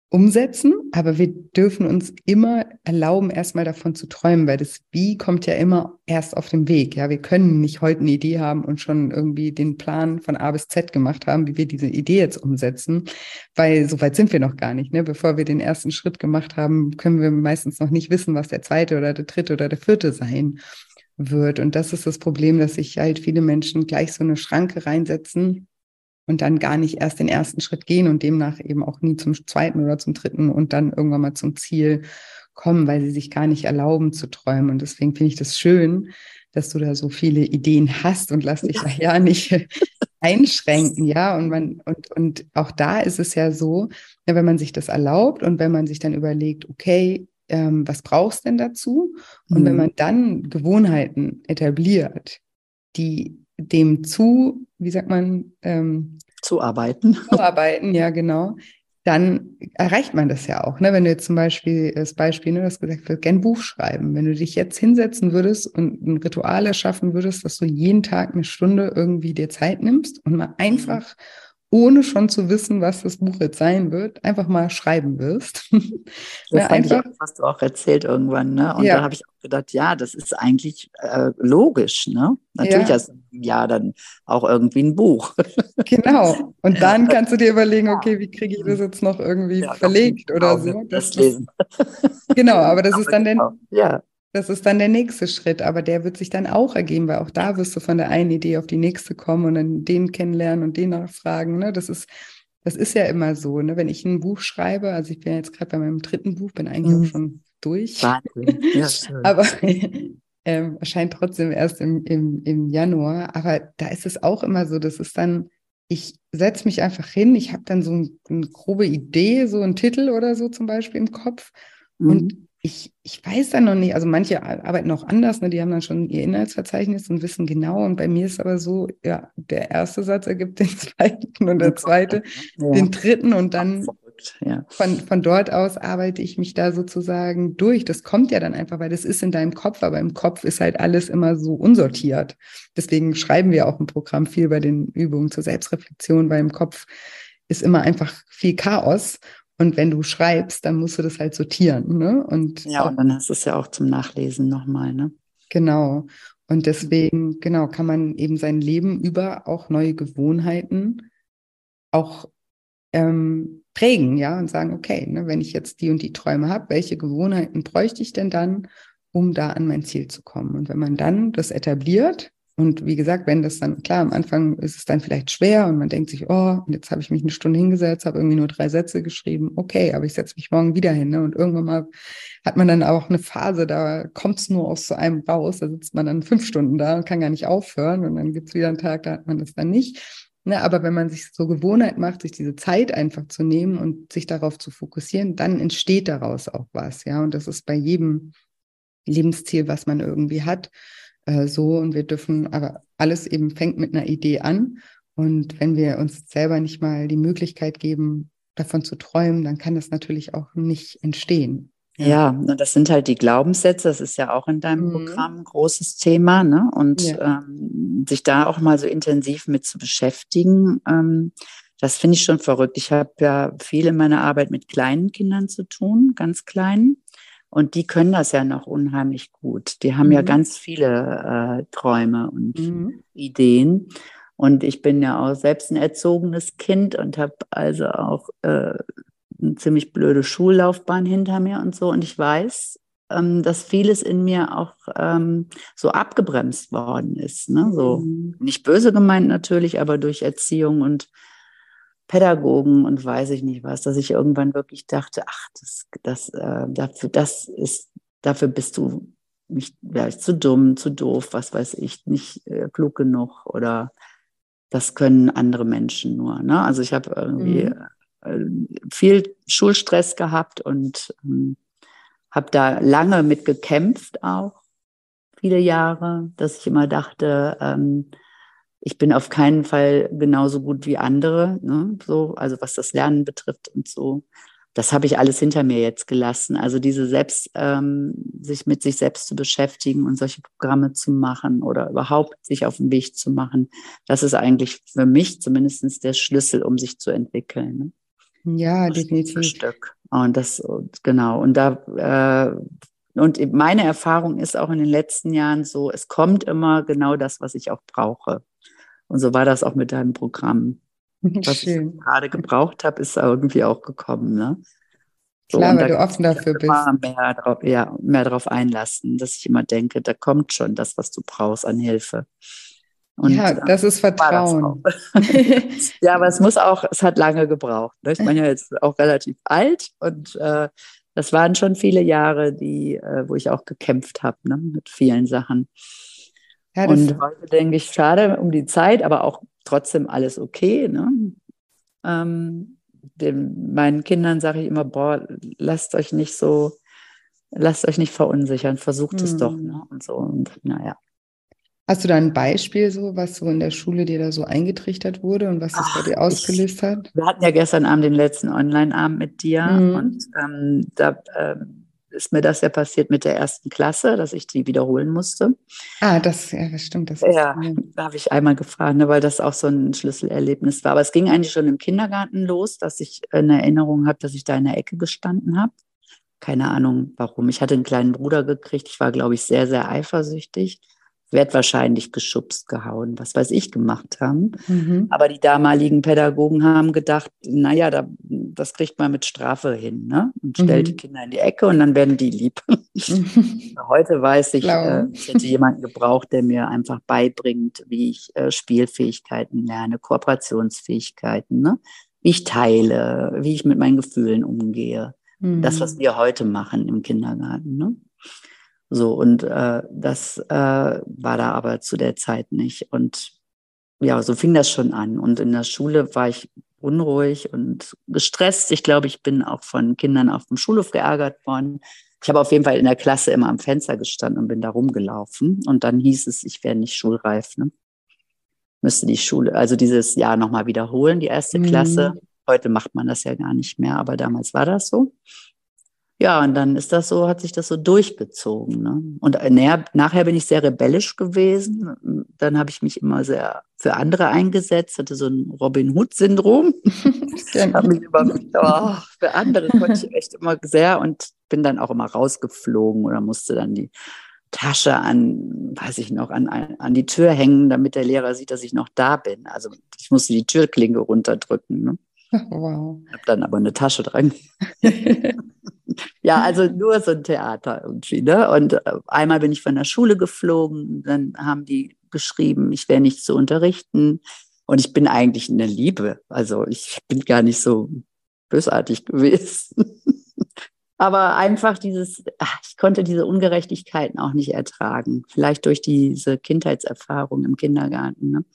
umsetzen, aber wir dürfen uns immer erlauben, erstmal davon zu träumen, weil das Wie kommt ja immer erst auf dem Weg. Ja, wir können nicht heute eine Idee haben und schon irgendwie den Plan von A bis Z gemacht haben, wie wir diese Idee jetzt umsetzen, weil so weit sind wir noch gar nicht. Ne? Bevor wir den ersten Schritt gemacht haben, können wir meistens noch nicht wissen, was der zweite oder der dritte oder der vierte sein wird. Und das ist das Problem, dass sich halt viele Menschen gleich so eine Schranke reinsetzen und dann gar nicht erst den ersten Schritt gehen und demnach eben auch nie zum zweiten oder zum dritten und dann irgendwann mal zum Ziel kommen, weil sie sich gar nicht erlauben zu träumen. Und deswegen finde ich das schön, dass du da so viele Ideen hast und lass dich da ja nicht einschränken, ja. Und man, und, und auch da ist es ja so, ja, wenn man sich das erlaubt und wenn man sich dann überlegt, okay, ähm, was brauchst denn dazu? Und mhm. wenn man dann Gewohnheiten etabliert, die dem zu, wie sagt man, ähm, zuarbeiten. Zuarbeiten, ja, genau. dann erreicht man das ja auch. Ne? Wenn du jetzt zum Beispiel das Beispiel, ne, du hast gesagt, du gern Buch schreiben. Wenn du dich jetzt hinsetzen würdest und ein Ritual erschaffen würdest, dass du jeden Tag eine Stunde irgendwie dir Zeit nimmst und mal einfach ohne schon zu wissen, was das Buch jetzt sein wird, einfach mal schreiben wirst. Das ne, einfach, ich, hast du auch erzählt irgendwann, ne? Und ja. da habe ich auch gedacht, ja, das ist eigentlich äh, logisch, ne? Natürlich ja. hast du ja dann auch irgendwie ein Buch. Genau. Und dann kannst du dir überlegen, okay, wie kriege ich das jetzt noch irgendwie ja, verlegt oder so. Das, das lesen. Genau, aber das aber ist dann genau. der, ja. Das ist dann der nächste Schritt, aber der wird sich dann auch ergeben, weil auch da wirst du von der einen Idee auf die nächste kommen und dann den kennenlernen und den nachfragen. Ne? Das ist, das ist ja immer so, ne? Wenn ich ein Buch schreibe, also ich bin jetzt gerade bei meinem dritten Buch, bin eigentlich mhm. auch schon durch. Wahnsinn. Ja, aber ähm, erscheint trotzdem erst im, im, im Januar. Aber da ist es auch immer so, das ist dann, ich setze mich einfach hin, ich habe dann so ein, eine grobe Idee, so einen Titel oder so zum Beispiel im Kopf. Mhm. Und ich, ich weiß dann noch nicht, also manche arbeiten auch anders, ne? die haben dann schon ihr Inhaltsverzeichnis und wissen genau. Und bei mir ist aber so, ja, der erste Satz ergibt den zweiten und der zweite ja. den dritten und dann ja. von, von dort aus arbeite ich mich da sozusagen durch. Das kommt ja dann einfach, weil das ist in deinem Kopf, aber im Kopf ist halt alles immer so unsortiert. Deswegen schreiben wir auch im Programm viel bei den Übungen zur Selbstreflexion, weil im Kopf ist immer einfach viel Chaos und wenn du schreibst, dann musst du das halt sortieren. Ne? Und, ja, und dann hast du es ja auch zum Nachlesen nochmal. Ne? Genau. Und deswegen, genau, kann man eben sein Leben über auch neue Gewohnheiten auch ähm, prägen, ja, und sagen, okay, ne, wenn ich jetzt die und die Träume habe, welche Gewohnheiten bräuchte ich denn dann, um da an mein Ziel zu kommen? Und wenn man dann das etabliert, und wie gesagt, wenn das dann, klar, am Anfang ist es dann vielleicht schwer und man denkt sich, oh, jetzt habe ich mich eine Stunde hingesetzt, habe irgendwie nur drei Sätze geschrieben, okay, aber ich setze mich morgen wieder hin. Ne? Und irgendwann mal hat man dann auch eine Phase, da kommt es nur aus so einem raus, da sitzt man dann fünf Stunden da und kann gar nicht aufhören und dann gibt es wieder einen Tag, da hat man das dann nicht. Ne, aber wenn man sich so Gewohnheit macht, sich diese Zeit einfach zu nehmen und sich darauf zu fokussieren, dann entsteht daraus auch was, ja. Und das ist bei jedem Lebensziel, was man irgendwie hat äh, so und wir dürfen, aber alles eben fängt mit einer Idee an. Und wenn wir uns selber nicht mal die Möglichkeit geben, davon zu träumen, dann kann das natürlich auch nicht entstehen. Ja, ja das sind halt die Glaubenssätze. Das ist ja auch in deinem mhm. Programm ein großes Thema. Ne? Und ja. ähm, sich da auch mal so intensiv mit zu beschäftigen, ähm, das finde ich schon verrückt. Ich habe ja viel in meiner Arbeit mit kleinen Kindern zu tun, ganz kleinen. Und die können das ja noch unheimlich gut. Die haben mhm. ja ganz viele äh, Träume und mhm. Ideen. Und ich bin ja auch selbst ein erzogenes Kind und habe also auch äh, eine ziemlich blöde Schullaufbahn hinter mir und so. Und ich weiß, ähm, dass vieles in mir auch ähm, so abgebremst worden ist. Ne? So mhm. nicht böse gemeint natürlich, aber durch Erziehung und Pädagogen und weiß ich nicht was, dass ich irgendwann wirklich dachte, ach, das, das, äh, dafür, das ist, dafür bist du nicht, ja, zu dumm, zu doof, was weiß ich, nicht äh, klug genug oder das können andere Menschen nur. Ne? Also ich habe irgendwie mhm. äh, viel Schulstress gehabt und ähm, habe da lange mit gekämpft auch, viele Jahre, dass ich immer dachte, ähm, ich bin auf keinen Fall genauso gut wie andere, ne? so, also was das Lernen betrifft und so. Das habe ich alles hinter mir jetzt gelassen. Also diese selbst, ähm, sich mit sich selbst zu beschäftigen und solche Programme zu machen oder überhaupt sich auf den Weg zu machen, das ist eigentlich für mich zumindest der Schlüssel, um sich zu entwickeln. Ne? Ja, definitiv. Stück. Und das, genau. Und da, äh, und meine Erfahrung ist auch in den letzten Jahren so, es kommt immer genau das, was ich auch brauche. Und so war das auch mit deinem Programm. Was Schön. ich gerade gebraucht habe, ist irgendwie auch gekommen. Ne? So, Klar, weil du offen dafür bist. Mehr drauf, ja, mehr darauf einlassen, dass ich immer denke, da kommt schon das, was du brauchst an Hilfe. Und, ja, äh, das ist Vertrauen. Das ja, aber es muss auch, es hat lange gebraucht. Ne? Ich bin ja jetzt auch relativ alt und äh, das waren schon viele Jahre, die, äh, wo ich auch gekämpft habe ne? mit vielen Sachen. Ja, und heute denke ich, schade um die Zeit, aber auch trotzdem alles okay. Ne? Ähm, den, meinen Kindern sage ich immer, boah, lasst euch nicht so, lasst euch nicht verunsichern, versucht hm. es doch. Ne? Und so, und naja. Hast du da ein Beispiel, so, was so in der Schule dir da so eingetrichtert wurde und was das bei dir ausgelöst ich, hat? Wir hatten ja gestern Abend den letzten Online-Abend mit dir mhm. und ähm, da ähm, ist mir das ja passiert mit der ersten Klasse, dass ich die wiederholen musste. Ah, das, ja, das stimmt. Das ja, da habe ich einmal gefragt, ne, weil das auch so ein Schlüsselerlebnis war. Aber es ging eigentlich schon im Kindergarten los, dass ich eine Erinnerung habe, dass ich da in der Ecke gestanden habe. Keine Ahnung warum. Ich hatte einen kleinen Bruder gekriegt. Ich war, glaube ich, sehr, sehr eifersüchtig werde wahrscheinlich geschubst, gehauen, was weiß ich gemacht haben. Mhm. Aber die damaligen Pädagogen haben gedacht, naja, da, das kriegt man mit Strafe hin, ne? Und stellt mhm. die Kinder in die Ecke und dann werden die lieb. Heute weiß ich, äh, ich hätte jemanden gebraucht, der mir einfach beibringt, wie ich äh, Spielfähigkeiten lerne, Kooperationsfähigkeiten, ne? wie ich teile, wie ich mit meinen Gefühlen umgehe. Mhm. Das, was mhm. wir heute machen im Kindergarten. Ne? So, und äh, das äh, war da aber zu der Zeit nicht. Und ja, so fing das schon an. Und in der Schule war ich unruhig und gestresst. Ich glaube, ich bin auch von Kindern auf dem Schulhof geärgert worden. Ich habe auf jeden Fall in der Klasse immer am Fenster gestanden und bin da rumgelaufen. Und dann hieß es, ich wäre nicht schulreif. Ne? Müsste die Schule, also dieses Jahr nochmal wiederholen, die erste mhm. Klasse. Heute macht man das ja gar nicht mehr, aber damals war das so. Ja, und dann ist das so, hat sich das so durchgezogen. Ne? Und äh, näher, nachher bin ich sehr rebellisch gewesen. Dann habe ich mich immer sehr für andere eingesetzt, hatte so ein Robin Hood-Syndrom. habe mich immer oh, für andere konnte ich echt immer sehr und bin dann auch immer rausgeflogen oder musste dann die Tasche an, weiß ich noch, an, an die Tür hängen, damit der Lehrer sieht, dass ich noch da bin. Also ich musste die Türklinke runterdrücken. Ne? Wow. Habe dann aber eine Tasche dran. ja, also nur so ein Theater irgendwie. Ne? Und äh, einmal bin ich von der Schule geflogen, dann haben die geschrieben, ich wäre nicht zu unterrichten. Und ich bin eigentlich eine Liebe. Also ich bin gar nicht so bösartig gewesen. Aber einfach dieses, ach, ich konnte diese Ungerechtigkeiten auch nicht ertragen. Vielleicht durch diese Kindheitserfahrung im Kindergarten. Ne?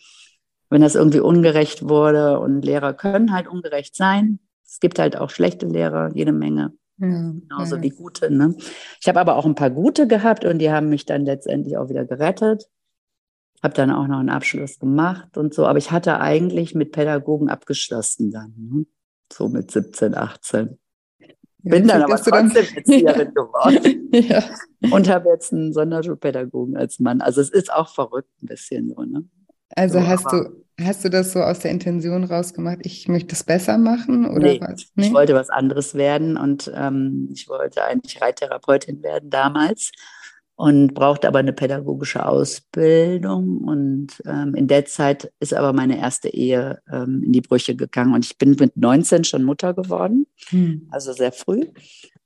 Wenn das irgendwie ungerecht wurde und Lehrer können halt ungerecht sein. Es gibt halt auch schlechte Lehrer, jede Menge. Ja, Genauso ja. wie gute. Ne? Ich habe aber auch ein paar gute gehabt und die haben mich dann letztendlich auch wieder gerettet. Habe dann auch noch einen Abschluss gemacht und so. Aber ich hatte eigentlich mit Pädagogen abgeschlossen dann. Ne? So mit 17, 18. Bin dann aber trotzdem. Erzieherin geworden. ja. Und habe jetzt einen Sonderschulpädagogen als Mann. Also es ist auch verrückt ein bisschen so. Ne? Also so, hast du hast du das so aus der Intention rausgemacht, ich möchte es besser machen oder nee, was? Nee? Ich wollte was anderes werden und ähm, ich wollte eigentlich Reittherapeutin werden damals und brauchte aber eine pädagogische Ausbildung und ähm, in der Zeit ist aber meine erste Ehe ähm, in die Brüche gegangen und ich bin mit 19 schon Mutter geworden, hm. also sehr früh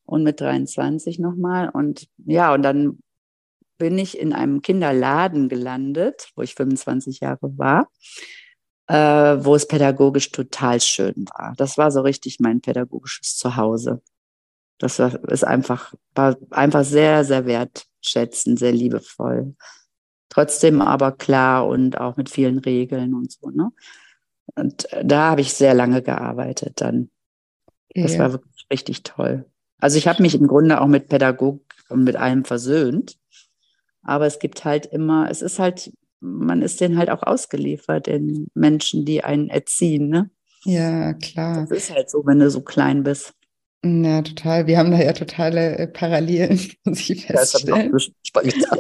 und mit 23 nochmal und ja und dann bin ich in einem Kinderladen gelandet, wo ich 25 Jahre war, äh, wo es pädagogisch total schön war. Das war so richtig mein pädagogisches Zuhause. Das war, ist einfach, war einfach sehr, sehr wertschätzend, sehr liebevoll. Trotzdem aber klar und auch mit vielen Regeln und so. Ne? Und da habe ich sehr lange gearbeitet dann. Das ja. war wirklich richtig toll. Also ich habe mich im Grunde auch mit Pädagogik und mit allem versöhnt. Aber es gibt halt immer, es ist halt, man ist denen halt auch ausgeliefert, den Menschen, die einen erziehen. Ne? Ja, klar. Das ist halt so, wenn du so klein bist. Ja, total. Wir haben da ja totale äh, Parallelen, muss ich feststellen. Das habe ich auch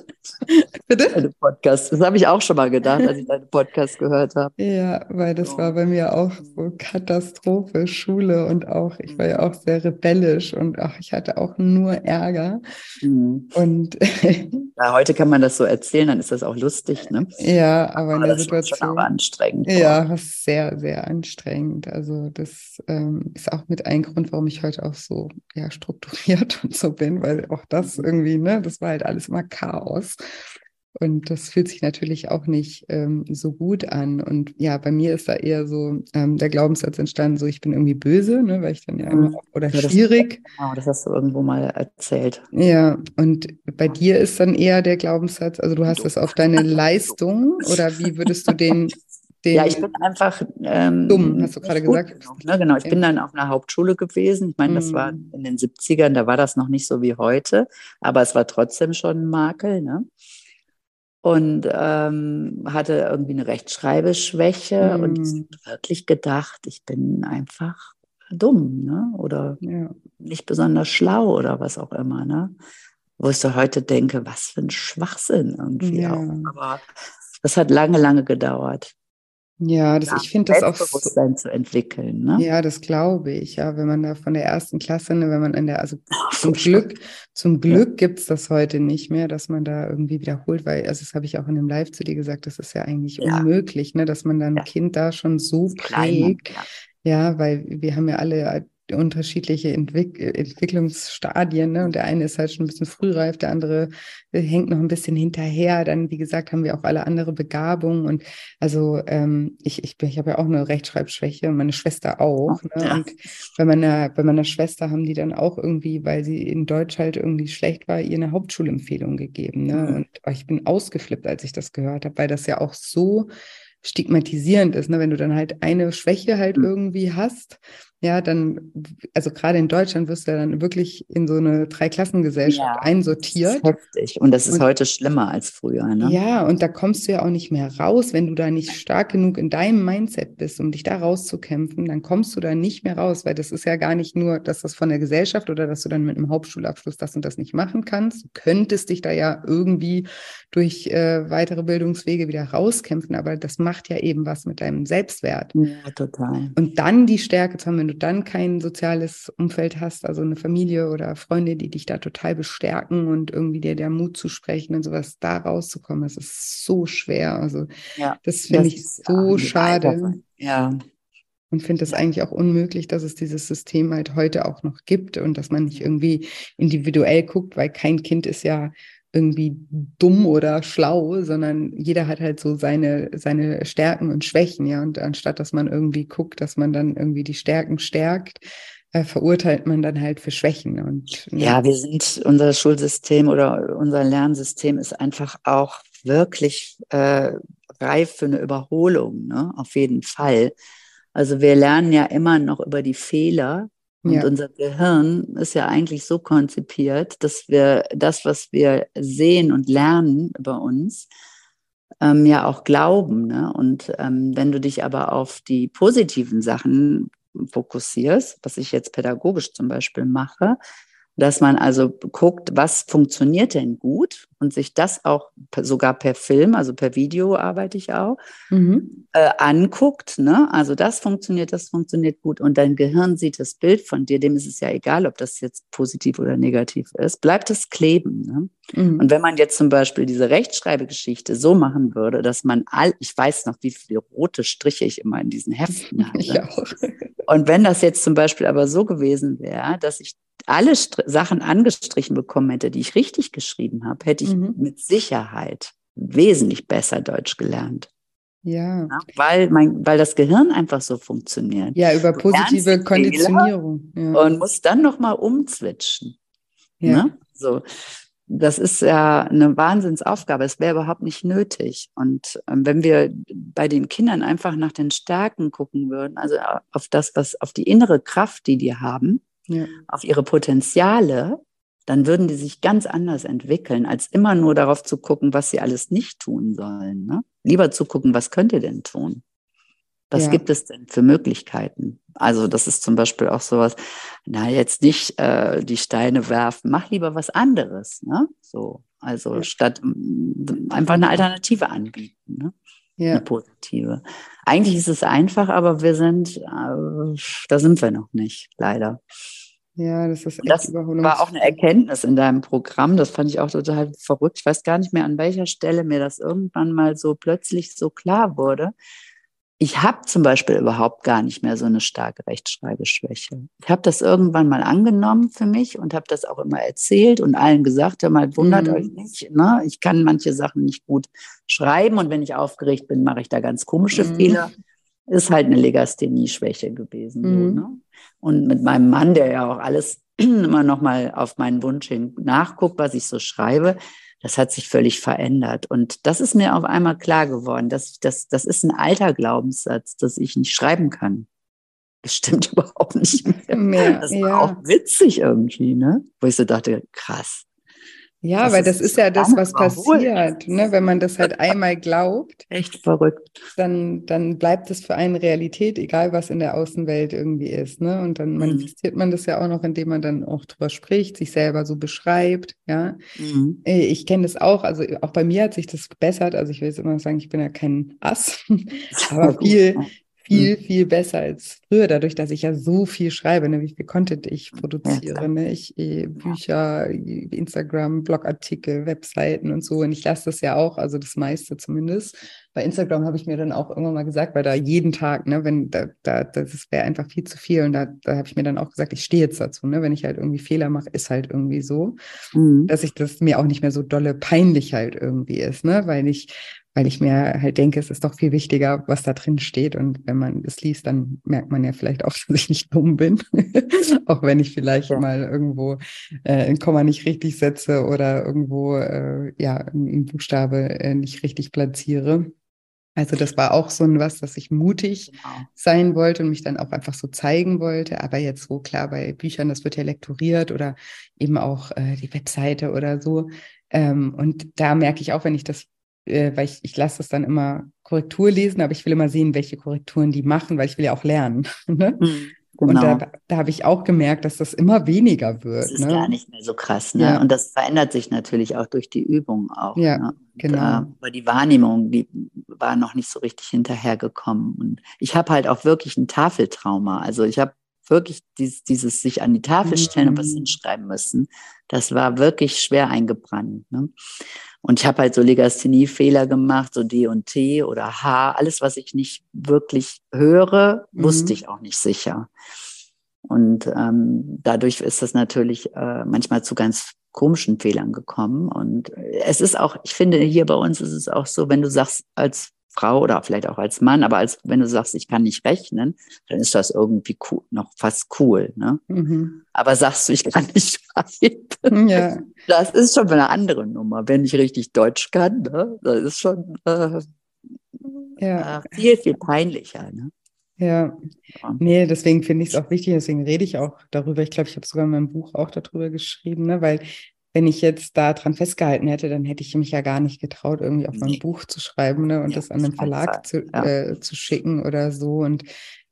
Bitte? Deine Podcast. Das habe ich auch schon mal gedacht, als ich deinen Podcast gehört habe. Ja, weil das oh. war bei mir auch so Katastrophe, Schule und auch, ich war ja auch sehr rebellisch und auch, ich hatte auch nur Ärger. Mhm. Und ja, heute kann man das so erzählen, dann ist das auch lustig, ne? Ja, aber, aber in der Situation. Schon auch anstrengend. Ja, was sehr, sehr anstrengend. Also das ähm, ist auch mit ein Grund, warum ich heute auch so ja, strukturiert und so bin, weil auch das mhm. irgendwie, ne, das war halt alles immer Chaos. Und das fühlt sich natürlich auch nicht ähm, so gut an. Und ja, bei mir ist da eher so ähm, der Glaubenssatz entstanden, so ich bin irgendwie böse, ne, weil ich dann ja immer, mhm. oder ja, schwierig. Das, genau, das hast du irgendwo mal erzählt. Ja, und bei dir ist dann eher der Glaubenssatz, also du hast das auf deine Leistung oder wie würdest du den den ja, ich bin einfach ähm, dumm, hast du gerade gesagt. Ne, genau, ich bin dann auf einer Hauptschule gewesen. Ich meine, das war mhm. in den 70ern, da war das noch nicht so wie heute, aber es war trotzdem schon ein Makel. Ne? und ähm, hatte irgendwie eine Rechtschreibeschwäche mm. und wirklich gedacht, ich bin einfach dumm ne? oder ja. nicht besonders schlau oder was auch immer. Ne? Wo ich so heute denke, was für ein Schwachsinn irgendwie ja. auch. Aber das hat lange, lange gedauert. Ja, das, ja, ich finde das auch so, zu entwickeln. Ne? Ja, das glaube ich. Ja, wenn man da von der ersten Klasse, ne, wenn man in der, also zum Glück, zum Glück ja. gibt es das heute nicht mehr, dass man da irgendwie wiederholt, weil, also das habe ich auch in dem Live zu dir gesagt, das ist ja eigentlich ja. unmöglich, ne, dass man dann ein Kind da schon so prägt. Ja, weil wir haben ja alle unterschiedliche Entwick Entwicklungsstadien. Ne? Und der eine ist halt schon ein bisschen frühreif, der andere äh, hängt noch ein bisschen hinterher. Dann, wie gesagt, haben wir auch alle andere Begabungen. Und also ähm, ich, ich, ich habe ja auch eine Rechtschreibschwäche und meine Schwester auch. Ne? Ja. Und bei meiner, bei meiner Schwester haben die dann auch irgendwie, weil sie in Deutsch halt irgendwie schlecht war, ihr eine Hauptschulempfehlung gegeben. Ne? Mhm. Und oh, ich bin ausgeflippt, als ich das gehört habe, weil das ja auch so stigmatisierend ist, ne? wenn du dann halt eine Schwäche halt mhm. irgendwie hast ja, dann, also gerade in Deutschland wirst du dann wirklich in so eine Dreiklassengesellschaft ja, einsortiert. Das ist heftig. Und das ist und, heute schlimmer als früher. Ne? Ja, und da kommst du ja auch nicht mehr raus, wenn du da nicht stark genug in deinem Mindset bist, um dich da rauszukämpfen, dann kommst du da nicht mehr raus, weil das ist ja gar nicht nur, dass das von der Gesellschaft oder dass du dann mit einem Hauptschulabschluss das und das nicht machen kannst. Du könntest dich da ja irgendwie durch äh, weitere Bildungswege wieder rauskämpfen, aber das macht ja eben was mit deinem Selbstwert. Ja, total. Und dann die Stärke zu haben, wenn du dann kein soziales Umfeld hast, also eine Familie oder Freunde, die dich da total bestärken und irgendwie dir der Mut zu sprechen und sowas, da rauszukommen, das ist so schwer. Also ja, das finde ich so schade. Ja. Und finde es ja. eigentlich auch unmöglich, dass es dieses System halt heute auch noch gibt und dass man nicht irgendwie individuell guckt, weil kein Kind ist ja irgendwie dumm oder schlau, sondern jeder hat halt so seine, seine Stärken und Schwächen, ja. Und anstatt dass man irgendwie guckt, dass man dann irgendwie die Stärken stärkt, äh, verurteilt man dann halt für Schwächen. Und, ne? Ja, wir sind, unser Schulsystem oder unser Lernsystem ist einfach auch wirklich äh, reif für eine Überholung, ne? Auf jeden Fall. Also wir lernen ja immer noch über die Fehler und ja. unser Gehirn ist ja eigentlich so konzipiert, dass wir das, was wir sehen und lernen über uns, ähm, ja auch glauben. Ne? Und ähm, wenn du dich aber auf die positiven Sachen fokussierst, was ich jetzt pädagogisch zum Beispiel mache, dass man also guckt, was funktioniert denn gut und sich das auch sogar per Film, also per Video arbeite ich auch, mhm. äh, anguckt. Ne? Also das funktioniert, das funktioniert gut und dein Gehirn sieht das Bild von dir, dem ist es ja egal, ob das jetzt positiv oder negativ ist, bleibt es kleben. Ne? Mhm. Und wenn man jetzt zum Beispiel diese Rechtschreibegeschichte so machen würde, dass man all, ich weiß noch, wie viele rote Striche ich immer in diesen Heften hatte. Ich auch. Und wenn das jetzt zum Beispiel aber so gewesen wäre, dass ich alle Str Sachen angestrichen bekommen hätte, die ich richtig geschrieben habe, hätte ich mhm. mit Sicherheit wesentlich besser Deutsch gelernt. Ja. ja. weil, mein, weil das Gehirn einfach so funktioniert. Ja, über positive Konditionierung. Ja. Und muss dann nochmal umzwitschen. Ja. Ne? So. Das ist ja eine Wahnsinnsaufgabe. Es wäre überhaupt nicht nötig. Und ähm, wenn wir bei den Kindern einfach nach den Stärken gucken würden, also auf das, was, auf die innere Kraft, die die haben, ja. auf ihre Potenziale, dann würden die sich ganz anders entwickeln, als immer nur darauf zu gucken, was sie alles nicht tun sollen. Ne? Lieber zu gucken, was könnt ihr denn tun? Was ja. gibt es denn für Möglichkeiten? Also das ist zum Beispiel auch sowas, na jetzt nicht äh, die Steine werfen, mach lieber was anderes. Ne? So, also ja. statt einfach eine Alternative anbieten. Ne? Ja. Eine positive. Eigentlich ist es einfach, aber wir sind, äh, da sind wir noch nicht, leider. Ja, das ist echt Das war auch eine Erkenntnis in deinem Programm. Das fand ich auch total verrückt. Ich weiß gar nicht mehr, an welcher Stelle mir das irgendwann mal so plötzlich so klar wurde. Ich habe zum Beispiel überhaupt gar nicht mehr so eine starke Rechtschreibeschwäche. Ich habe das irgendwann mal angenommen für mich und habe das auch immer erzählt und allen gesagt, ja mal wundert mhm. euch nicht, ne? ich kann manche Sachen nicht gut schreiben und wenn ich aufgeregt bin, mache ich da ganz komische mhm. Fehler. Ist halt eine Legasthenie-Schwäche gewesen. Mhm. So, ne? Und mit meinem Mann, der ja auch alles immer noch mal auf meinen Wunsch hin nachguckt, was ich so schreibe, das hat sich völlig verändert. Und das ist mir auf einmal klar geworden, dass das, das ist ein alter Glaubenssatz, dass ich nicht schreiben kann. Das stimmt überhaupt nicht mehr. mehr das war ja. auch witzig irgendwie, ne? Wo ich so dachte, krass. Ja, das weil das ist, ja das, was passiert, ne? wenn man das halt einmal glaubt. Echt verrückt. Dann, dann bleibt es für einen Realität, egal was in der Außenwelt irgendwie ist. Ne? Und dann mhm. manifestiert man das ja auch noch, indem man dann auch drüber spricht, sich selber so beschreibt. Ja, mhm. Äh, ich kenne das auch. Also auch bei mir hat sich das gebessert. Also ich will jetzt immer sagen, ich bin ja kein Ass, aber viel, viel, hm. viel besser als früher, dadurch, dass ich ja so viel schreibe, ne, wie viel Content ich produziere, ne, ich eh, Bücher, Instagram, Blogartikel, Webseiten und so. Und ich lasse das ja auch, also das meiste zumindest. Bei Instagram habe ich mir dann auch irgendwann mal gesagt, weil da jeden Tag, ne, wenn da, da das wäre einfach viel zu viel. Und da, da habe ich mir dann auch gesagt, ich stehe jetzt dazu, ne, wenn ich halt irgendwie Fehler mache, ist halt irgendwie so, mhm. dass ich das mir auch nicht mehr so dolle peinlich halt irgendwie ist, ne, weil ich weil ich mir halt denke, es ist doch viel wichtiger, was da drin steht. Und wenn man es liest, dann merkt man ja vielleicht auch, dass ich nicht dumm bin. auch wenn ich vielleicht ja. mal irgendwo äh, ein Komma nicht richtig setze oder irgendwo äh, ja einen Buchstabe äh, nicht richtig platziere. Also das war auch so ein was, dass ich mutig genau. sein wollte und mich dann auch einfach so zeigen wollte. Aber jetzt so klar bei Büchern, das wird ja lektoriert oder eben auch äh, die Webseite oder so. Ähm, und da merke ich auch, wenn ich das äh, weil ich, ich lasse das dann immer Korrektur lesen, aber ich will immer sehen, welche Korrekturen die machen, weil ich will ja auch lernen. ne? Mhm. Genau. Und da, da habe ich auch gemerkt, dass das immer weniger wird. Das ist ne? gar nicht mehr so krass. Ne? Ja. Und das verändert sich natürlich auch durch die Übung auch. Ja, ne? genau. Äh, aber die Wahrnehmung, die war noch nicht so richtig hinterhergekommen. Und ich habe halt auch wirklich ein Tafeltrauma. Also ich habe wirklich dieses, dieses sich an die Tafel stellen mhm. und was mhm. hinschreiben müssen. Das war wirklich schwer eingebrannt. Ne? Und ich habe halt so Legasthenie-Fehler gemacht, so D und T oder H. Alles, was ich nicht wirklich höre, mhm. wusste ich auch nicht sicher. Und ähm, dadurch ist das natürlich äh, manchmal zu ganz komischen Fehlern gekommen. Und es ist auch, ich finde, hier bei uns ist es auch so, wenn du sagst, als Frau oder vielleicht auch als Mann, aber als wenn du sagst, ich kann nicht rechnen, dann ist das irgendwie cool, noch fast cool. Ne? Mhm. Aber sagst du, ich kann nicht schreiben, ja. das ist schon eine andere Nummer. Wenn ich richtig Deutsch kann, ne? das ist schon äh, ja. äh, viel, viel peinlicher. Ne? Ja, nee, deswegen finde ich es auch wichtig, deswegen rede ich auch darüber. Ich glaube, ich habe sogar in meinem Buch auch darüber geschrieben, ne? weil wenn ich jetzt da dran festgehalten hätte, dann hätte ich mich ja gar nicht getraut, irgendwie auf nee. mein Buch zu schreiben ne, und ja, das an den Verlag zu, ja. äh, zu schicken oder so. Und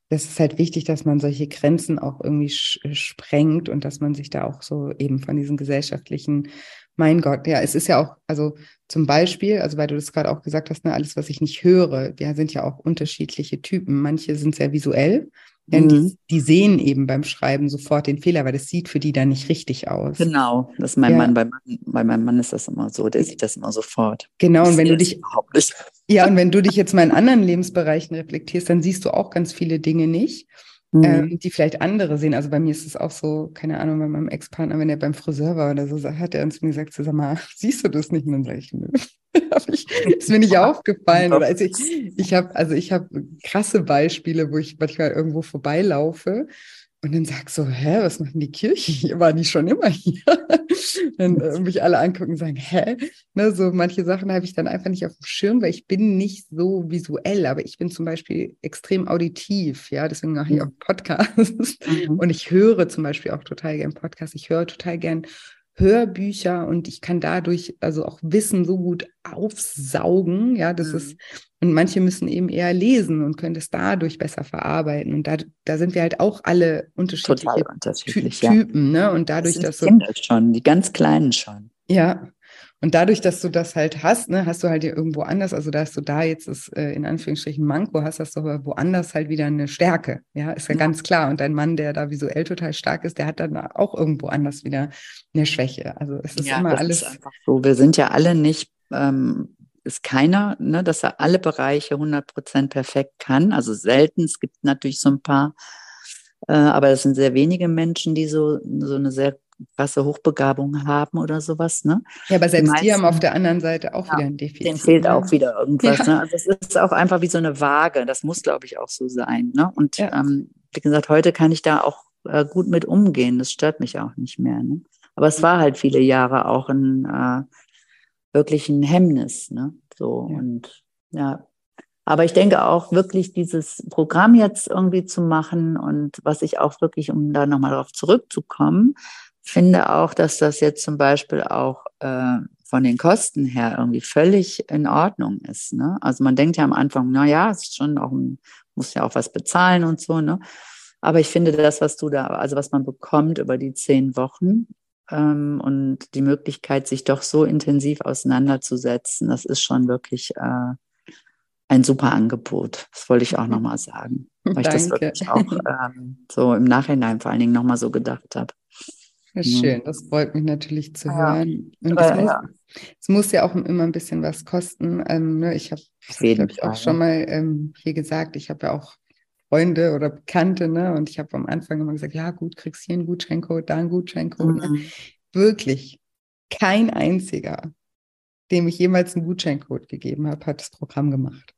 das ist halt wichtig, dass man solche Grenzen auch irgendwie sprengt und dass man sich da auch so eben von diesen gesellschaftlichen, mein Gott, ja, es ist ja auch, also zum Beispiel, also weil du das gerade auch gesagt hast, ne, alles, was ich nicht höre, wir sind ja auch unterschiedliche Typen. Manche sind sehr visuell, ja, mhm. die, die, sehen eben beim Schreiben sofort den Fehler, weil das sieht für die dann nicht richtig aus. Genau, das ist mein ja. Mann. Bei, bei meinem Mann ist das immer so, der sieht das immer sofort. Genau, und wenn du dich. Überhaupt nicht. Ja, und wenn du dich jetzt mal in anderen Lebensbereichen reflektierst, dann siehst du auch ganz viele Dinge nicht. Mhm. Ähm, die vielleicht andere sehen. Also bei mir ist es auch so, keine Ahnung, bei meinem Ex-Partner, wenn er beim Friseur war oder so, hat er uns mir gesagt, sag mal, siehst du das nicht? Und dann sage ich, nö. ich, ist mir nicht aufgefallen. Oder also ich, ich habe, also ich habe krasse Beispiele, wo ich manchmal irgendwo vorbeilaufe und dann sag so, hä, was machen die Kirche hier? War die schon immer hier? dann äh, mich alle angucken und sagen, hä? Ne, so manche Sachen habe ich dann einfach nicht auf dem Schirm, weil ich bin nicht so visuell, aber ich bin zum Beispiel extrem auditiv, ja, deswegen mache ich auch Podcasts. Mhm. Und ich höre zum Beispiel auch total gern Podcasts. Ich höre total gern Hörbücher und ich kann dadurch also auch Wissen so gut aufsaugen, ja, das mhm. ist, und manche müssen eben eher lesen und können das dadurch besser verarbeiten. Und da, da sind wir halt auch alle unterschiedliche unterschiedlich, Ty ja. Typen, ne? Und dadurch, das dass. Kinder schon, die ganz Kleinen schon. Ja, und dadurch, dass du das halt hast, ne, hast du halt irgendwo anders, also dass du da jetzt das äh, in Anführungsstrichen Manko hast, hast du aber woanders halt wieder eine Stärke. Ja, ist ja, ja, ganz klar. Und dein Mann, der da visuell total stark ist, der hat dann auch irgendwo anders wieder eine Schwäche. Also es ist ja, immer alles. Ist einfach so. Wir sind ja alle nicht, ähm, ist keiner, ne, dass er alle Bereiche 100 Prozent perfekt kann. Also selten. Es gibt natürlich so ein paar, äh, aber es sind sehr wenige Menschen, die so, so eine sehr krasse Hochbegabung haben oder sowas. Ne? Ja, aber selbst die, meisten, die haben auf der anderen Seite auch ja, wieder ein Defizit. Dem fehlt ne? auch wieder irgendwas. Ja. Ne? Also es ist auch einfach wie so eine Waage. Das muss, glaube ich, auch so sein. Ne? Und ähm, wie gesagt, heute kann ich da auch äh, gut mit umgehen. Das stört mich auch nicht mehr. Ne? Aber es war halt viele Jahre auch ein äh, wirklich ein Hemmnis. Ne? So und ja, aber ich denke auch wirklich dieses Programm jetzt irgendwie zu machen und was ich auch wirklich, um da nochmal darauf zurückzukommen, finde auch, dass das jetzt zum Beispiel auch äh, von den Kosten her irgendwie völlig in Ordnung ist. Ne? Also man denkt ja am Anfang, na ja, es ist schon auch, muss ja auch was bezahlen und so. Ne? Aber ich finde das, was du da, also was man bekommt über die zehn Wochen ähm, und die Möglichkeit, sich doch so intensiv auseinanderzusetzen, das ist schon wirklich äh, ein super Angebot. Das wollte ich auch nochmal sagen, weil ich das wirklich auch ähm, so im Nachhinein vor allen Dingen nochmal so gedacht habe. Ja, schön, das freut mich natürlich zu ja. hören. Und es, muss, es muss ja auch immer ein bisschen was kosten. Ähm, ne, ich habe es auch schon mal ähm, hier gesagt, ich habe ja auch Freunde oder Bekannte, ne? Und ich habe am Anfang immer gesagt, ja gut, kriegst hier einen Gutscheincode, da einen Gutscheincode. Ne? Mhm. Ne? Wirklich kein einziger, dem ich jemals einen Gutscheincode gegeben habe, hat das Programm gemacht.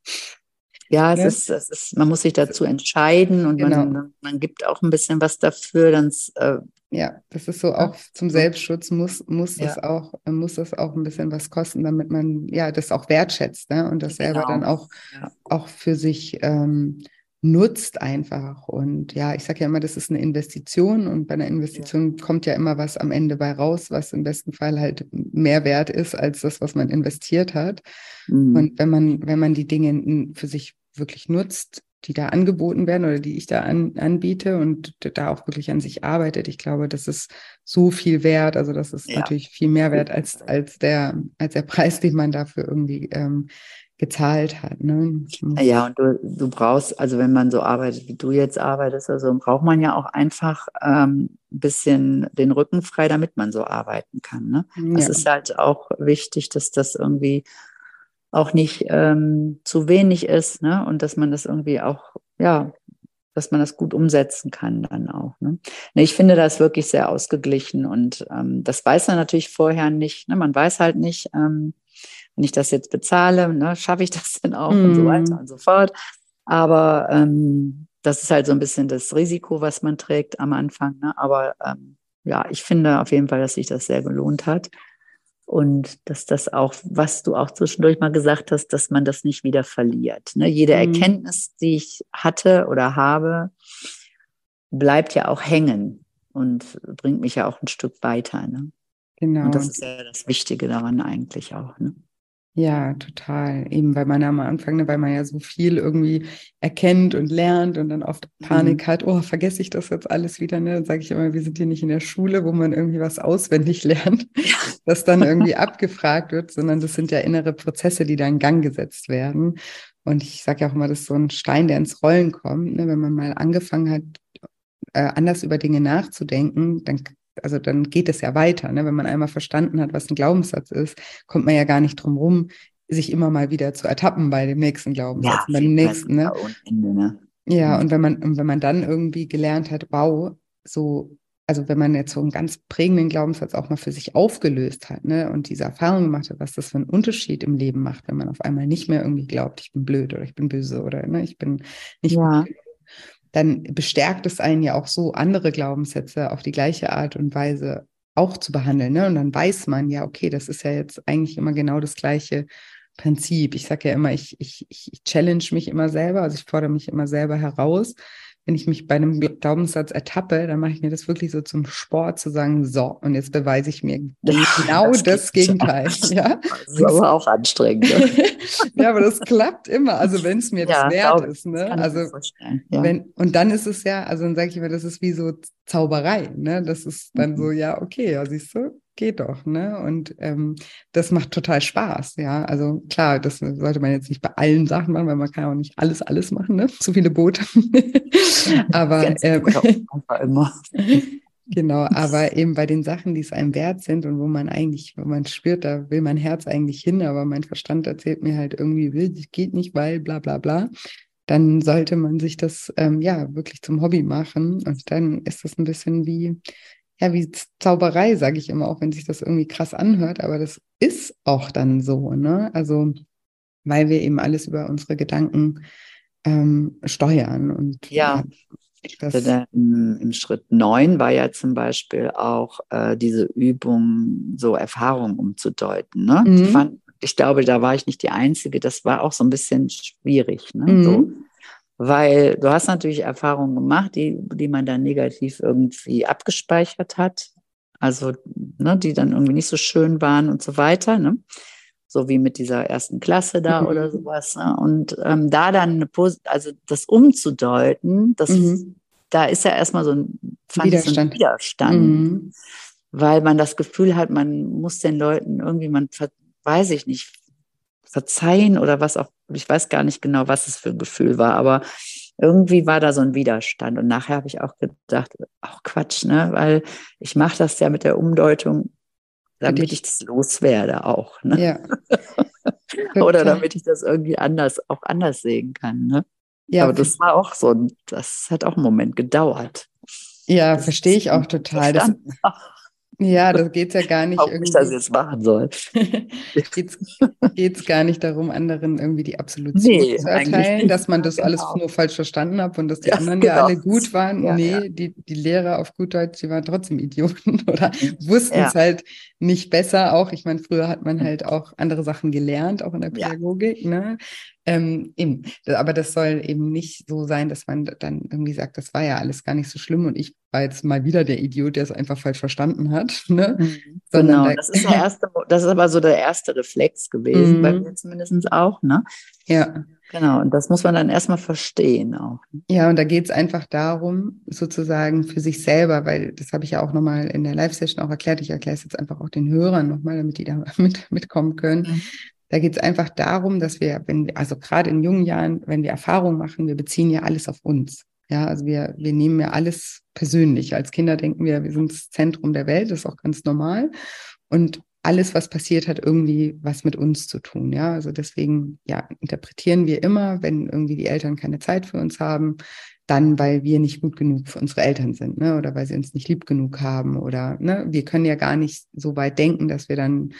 Ja, es, ja. Ist, es ist, man muss sich dazu entscheiden und genau. man, man gibt auch ein bisschen was dafür, dann äh, ja, das ist so auch zum Selbstschutz muss, muss ja. das auch, muss das auch ein bisschen was kosten, damit man ja das auch wertschätzt, ne? Und das selber genau. dann auch, ja. auch für sich ähm, nutzt einfach. Und ja, ich sage ja immer, das ist eine Investition und bei einer Investition ja. kommt ja immer was am Ende bei raus, was im besten Fall halt mehr wert ist als das, was man investiert hat. Mhm. Und wenn man, wenn man die Dinge für sich wirklich nutzt, die da angeboten werden oder die ich da an, anbiete und da auch wirklich an sich arbeitet. Ich glaube, das ist so viel wert. Also das ist ja. natürlich viel mehr wert als, als, der, als der Preis, den man dafür irgendwie ähm, gezahlt hat. Ne? Ja, und du, du brauchst, also wenn man so arbeitet, wie du jetzt arbeitest, also braucht man ja auch einfach ähm, ein bisschen den Rücken frei, damit man so arbeiten kann. Ne? Das ja. ist halt auch wichtig, dass das irgendwie auch nicht ähm, zu wenig ist, ne? Und dass man das irgendwie auch, ja, dass man das gut umsetzen kann dann auch. Ne? ne ich finde das wirklich sehr ausgeglichen und ähm, das weiß man natürlich vorher nicht. Ne? Man weiß halt nicht, ähm, wenn ich das jetzt bezahle, ne, schaffe ich das denn auch mm. und so weiter mhm. und so fort. Aber ähm, das ist halt so ein bisschen das Risiko, was man trägt am Anfang. Ne? Aber ähm, ja, ich finde auf jeden Fall, dass sich das sehr gelohnt hat. Und dass das auch, was du auch zwischendurch mal gesagt hast, dass man das nicht wieder verliert. Ne? Jede mhm. Erkenntnis, die ich hatte oder habe, bleibt ja auch hängen und bringt mich ja auch ein Stück weiter. Ne? Genau. Und das ist ja das Wichtige daran eigentlich auch. Ne? Ja, total. Eben, weil man am Anfang, ne, weil man ja so viel irgendwie erkennt und lernt und dann oft Panik mhm. hat, oh, vergesse ich das jetzt alles wieder, ne? Dann sage ich immer, wir sind hier nicht in der Schule, wo man irgendwie was auswendig lernt, das dann irgendwie abgefragt wird, sondern das sind ja innere Prozesse, die da in Gang gesetzt werden. Und ich sage ja auch immer, das ist so ein Stein, der ins Rollen kommt. Ne? Wenn man mal angefangen hat, äh, anders über Dinge nachzudenken, dann also dann geht es ja weiter. Ne? Wenn man einmal verstanden hat, was ein Glaubenssatz ist, kommt man ja gar nicht drum rum, sich immer mal wieder zu ertappen bei dem nächsten Glaubenssatz, ja, bei dem nächsten. Ne? Ende, ne? Ja, und wenn man, und wenn man dann irgendwie gelernt hat, wow, so, also wenn man jetzt so einen ganz prägenden Glaubenssatz auch mal für sich aufgelöst hat, ne, und diese Erfahrung gemacht hat, was das für einen Unterschied im Leben macht, wenn man auf einmal nicht mehr irgendwie glaubt, ich bin blöd oder ich bin böse oder ne, ich bin nicht ja. Dann bestärkt es einen ja auch so, andere Glaubenssätze auf die gleiche Art und Weise auch zu behandeln. Ne? Und dann weiß man ja, okay, das ist ja jetzt eigentlich immer genau das gleiche Prinzip. Ich sage ja immer, ich, ich, ich challenge mich immer selber, also ich fordere mich immer selber heraus wenn ich mich bei einem Glaubenssatz ertappe, dann mache ich mir das wirklich so zum Sport zu sagen, so, und jetzt beweise ich mir genau das, das Gegenteil. Ja? Das ist aber auch anstrengend. Ja, aber das klappt immer, also wenn es mir ja, das wert ist. Ne? Also, ja. wenn, und dann ist es ja, also dann sage ich immer, das ist wie so Zauberei. Ne? Das ist dann mhm. so, ja, okay, ja, siehst du, geht doch, ne? Und ähm, das macht total Spaß, ja. Also klar, das sollte man jetzt nicht bei allen Sachen machen, weil man kann auch nicht alles, alles machen, ne? Zu viele Boote. aber ähm, immer. genau, aber eben bei den Sachen, die es einem wert sind und wo man eigentlich, wo man spürt, da will mein Herz eigentlich hin, aber mein Verstand erzählt mir halt irgendwie, will, geht nicht, weil bla bla bla dann sollte man sich das ähm, ja wirklich zum Hobby machen. Und dann ist das ein bisschen wie, ja, wie Zauberei, sage ich immer, auch wenn sich das irgendwie krass anhört, aber das ist auch dann so, ne? Also, weil wir eben alles über unsere Gedanken ähm, steuern. Und ja. Das Im, Im, Schritt 9 war ja zum Beispiel auch äh, diese Übung, so Erfahrungen umzudeuten. Ne? Mhm. Ich, fand, ich, glaube, da war ich nicht die Einzige. Das war auch so ein bisschen schwierig. Ne? Mhm. So, weil du hast natürlich Erfahrungen gemacht, die, die man dann negativ irgendwie abgespeichert hat. also ne, die dann irgendwie nicht so schön waren und so weiter. Ne? So wie mit dieser ersten Klasse da mhm. oder sowas. Ne? Und ähm, da dann eine Pos also das umzudeuten, das mhm. da ist ja erstmal so ein, Widerstand. So ein Widerstand mhm. weil man das Gefühl hat, man muss den Leuten irgendwie, man weiß ich nicht, verzeihen oder was auch, ich weiß gar nicht genau, was es für ein Gefühl war, aber irgendwie war da so ein Widerstand. Und nachher habe ich auch gedacht, auch Quatsch, ne? Weil ich mache das ja mit der Umdeutung, damit ich das loswerde auch. Ne? Ja. Oder damit ich das irgendwie anders, auch anders sehen kann. Ne? Ja, Aber das war auch so, das hat auch einen Moment gedauert. Ja, verstehe ich auch total. Das, ja, das geht ja gar nicht. Ob ich das jetzt machen soll. geht es gar nicht darum, anderen irgendwie die Absolution nee, zu erteilen, dass man das genau. alles nur falsch verstanden hat und dass die ja, anderen genau. ja alle gut waren. Ja, nee, ja. Die, die Lehrer auf gut Deutsch, die waren trotzdem Idioten oder wussten es halt nicht besser. Auch, ich meine, früher hat man halt auch andere Sachen gelernt, auch in der Pädagogik. Ne? Ähm, eben. Aber das soll eben nicht so sein, dass man dann irgendwie sagt, das war ja alles gar nicht so schlimm und ich war jetzt mal wieder der Idiot, der es einfach falsch verstanden hat. Ne? Mhm. Genau, da, das ist der erste, das ist aber so der erste Reflex gewesen, mhm. bei mir zumindest auch, ne? Ja. Genau, und das muss man dann erstmal verstehen auch. Ja, und da geht es einfach darum, sozusagen für sich selber, weil das habe ich ja auch nochmal in der Live-Session auch erklärt. Ich erkläre es jetzt einfach auch den Hörern nochmal, damit die da mit, mitkommen können. Mhm. Da geht es einfach darum, dass wir, wenn wir, also gerade in jungen Jahren, wenn wir Erfahrungen machen, wir beziehen ja alles auf uns. Ja, also wir, wir nehmen ja alles persönlich. Als Kinder denken wir, wir sind das Zentrum der Welt, das ist auch ganz normal. Und alles, was passiert, hat irgendwie was mit uns zu tun. Ja, also deswegen, ja, interpretieren wir immer, wenn irgendwie die Eltern keine Zeit für uns haben, dann, weil wir nicht gut genug für unsere Eltern sind, ne, oder weil sie uns nicht lieb genug haben oder, ne, wir können ja gar nicht so weit denken, dass wir dann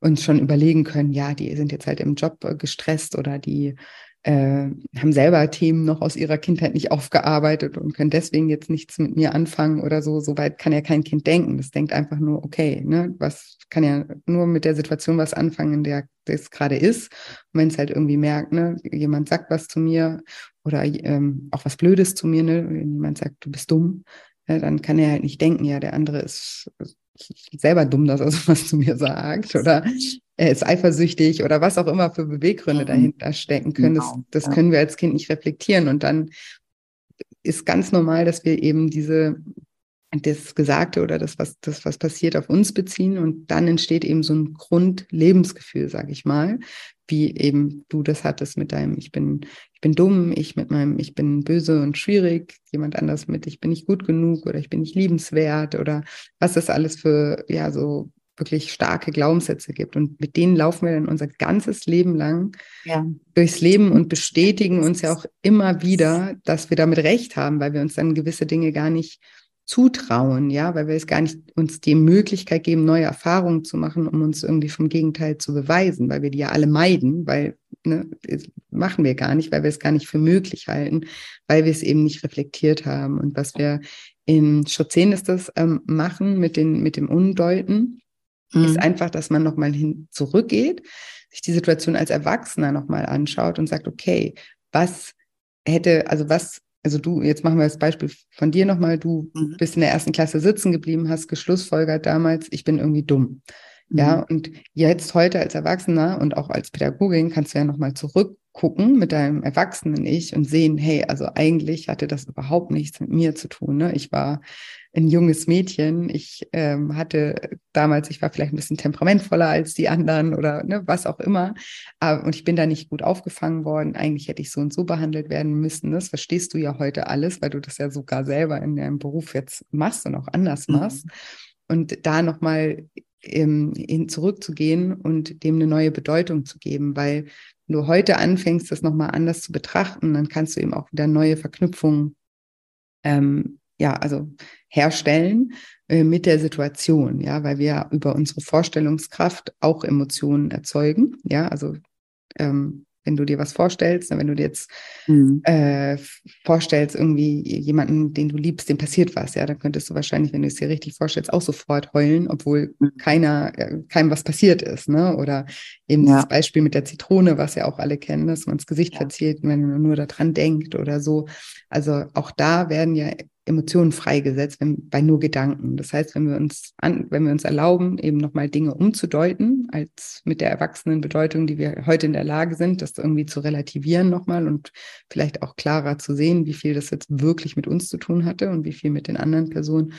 uns schon überlegen können, ja, die sind jetzt halt im Job gestresst oder die äh, haben selber Themen noch aus ihrer Kindheit nicht aufgearbeitet und können deswegen jetzt nichts mit mir anfangen oder so. Soweit kann ja kein Kind denken. Das denkt einfach nur, okay, ne, was kann ja nur mit der Situation was anfangen, in der das gerade ist. Und wenn es halt irgendwie merkt, ne, jemand sagt was zu mir oder ähm, auch was Blödes zu mir, ne, wenn jemand sagt, du bist dumm, ne, dann kann er halt nicht denken, ja, der andere ist selber dumm, dass er sowas zu mir sagt oder er ist eifersüchtig oder was auch immer für Beweggründe mhm. dahinter stecken können. Genau. Das, das können wir als Kind nicht reflektieren. Und dann ist ganz normal, dass wir eben diese das Gesagte oder das, was, das, was passiert, auf uns beziehen. Und dann entsteht eben so ein Grundlebensgefühl, sag ich mal, wie eben du das hattest mit deinem, ich bin, ich bin dumm, ich mit meinem, ich bin böse und schwierig, jemand anders mit, ich bin nicht gut genug oder ich bin nicht liebenswert oder was das alles für, ja, so wirklich starke Glaubenssätze gibt. Und mit denen laufen wir dann unser ganzes Leben lang ja. durchs Leben und bestätigen uns ja auch immer wieder, dass wir damit recht haben, weil wir uns dann gewisse Dinge gar nicht zutrauen, ja, weil wir es gar nicht uns die Möglichkeit geben, neue Erfahrungen zu machen, um uns irgendwie vom Gegenteil zu beweisen, weil wir die ja alle meiden, weil ne, machen wir gar nicht, weil wir es gar nicht für möglich halten, weil wir es eben nicht reflektiert haben. Und was wir in Schritt 10 ist das ähm, machen mit, den, mit dem Undeuten, mhm. ist einfach, dass man nochmal hin zurückgeht, sich die Situation als Erwachsener nochmal anschaut und sagt, okay, was hätte, also was also du, jetzt machen wir das Beispiel von dir nochmal, du mhm. bist in der ersten Klasse sitzen geblieben, hast geschlussfolgert damals, ich bin irgendwie dumm. Mhm. Ja, und jetzt heute als Erwachsener und auch als Pädagogin kannst du ja nochmal zurückgucken mit deinem erwachsenen Ich und sehen, hey, also eigentlich hatte das überhaupt nichts mit mir zu tun. Ne? Ich war ein junges Mädchen. Ich ähm, hatte damals, ich war vielleicht ein bisschen temperamentvoller als die anderen oder ne, was auch immer. Aber, und ich bin da nicht gut aufgefangen worden. Eigentlich hätte ich so und so behandelt werden müssen. Das verstehst du ja heute alles, weil du das ja sogar selber in deinem Beruf jetzt machst und auch anders mhm. machst. Mhm. Und da nochmal ähm, hin zurückzugehen und dem eine neue Bedeutung zu geben, weil wenn du heute anfängst, das nochmal anders zu betrachten, dann kannst du eben auch wieder neue Verknüpfungen ähm, ja, also herstellen äh, mit der Situation, ja, weil wir über unsere Vorstellungskraft auch Emotionen erzeugen, ja, also ähm, wenn du dir was vorstellst, ne, wenn du dir jetzt mhm. äh, vorstellst, irgendwie jemanden, den du liebst, dem passiert was, ja, dann könntest du wahrscheinlich, wenn du es dir richtig vorstellst, auch sofort heulen, obwohl mhm. keiner, äh, keinem was passiert ist, ne? Oder eben ja. das Beispiel mit der Zitrone, was ja auch alle kennen, dass man das Gesicht ja. verzieht, wenn man nur daran denkt oder so. Also auch da werden ja Emotionen freigesetzt, wenn, bei nur Gedanken. Das heißt, wenn wir uns an, wenn wir uns erlauben, eben nochmal Dinge umzudeuten, als mit der erwachsenen Bedeutung, die wir heute in der Lage sind, das irgendwie zu relativieren nochmal und vielleicht auch klarer zu sehen, wie viel das jetzt wirklich mit uns zu tun hatte und wie viel mit den anderen Personen,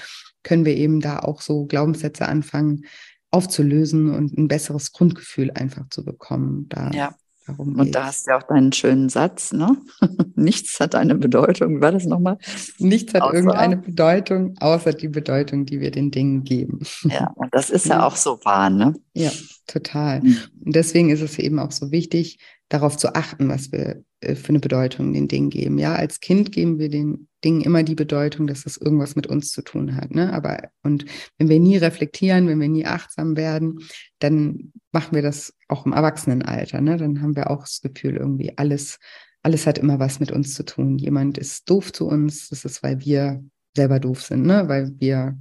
können wir eben da auch so Glaubenssätze anfangen aufzulösen und ein besseres Grundgefühl einfach zu bekommen. Da ja. Darum und da hast du ja auch deinen schönen Satz, ne? Nichts hat eine Bedeutung. War das nochmal? Nichts hat außer, irgendeine Bedeutung, außer die Bedeutung, die wir den Dingen geben. Ja, und das ist ja, ja auch so wahr, ne? Ja, total. Mhm. Und deswegen ist es eben auch so wichtig, darauf zu achten, was wir für eine Bedeutung den Dingen geben. Ja, als Kind geben wir den Dingen immer die Bedeutung, dass das irgendwas mit uns zu tun hat. Ne? Aber und wenn wir nie reflektieren, wenn wir nie achtsam werden, dann machen wir das auch im Erwachsenenalter. Ne? Dann haben wir auch das Gefühl, irgendwie alles, alles hat immer was mit uns zu tun. Jemand ist doof zu uns, das ist, weil wir selber doof sind, ne? weil wir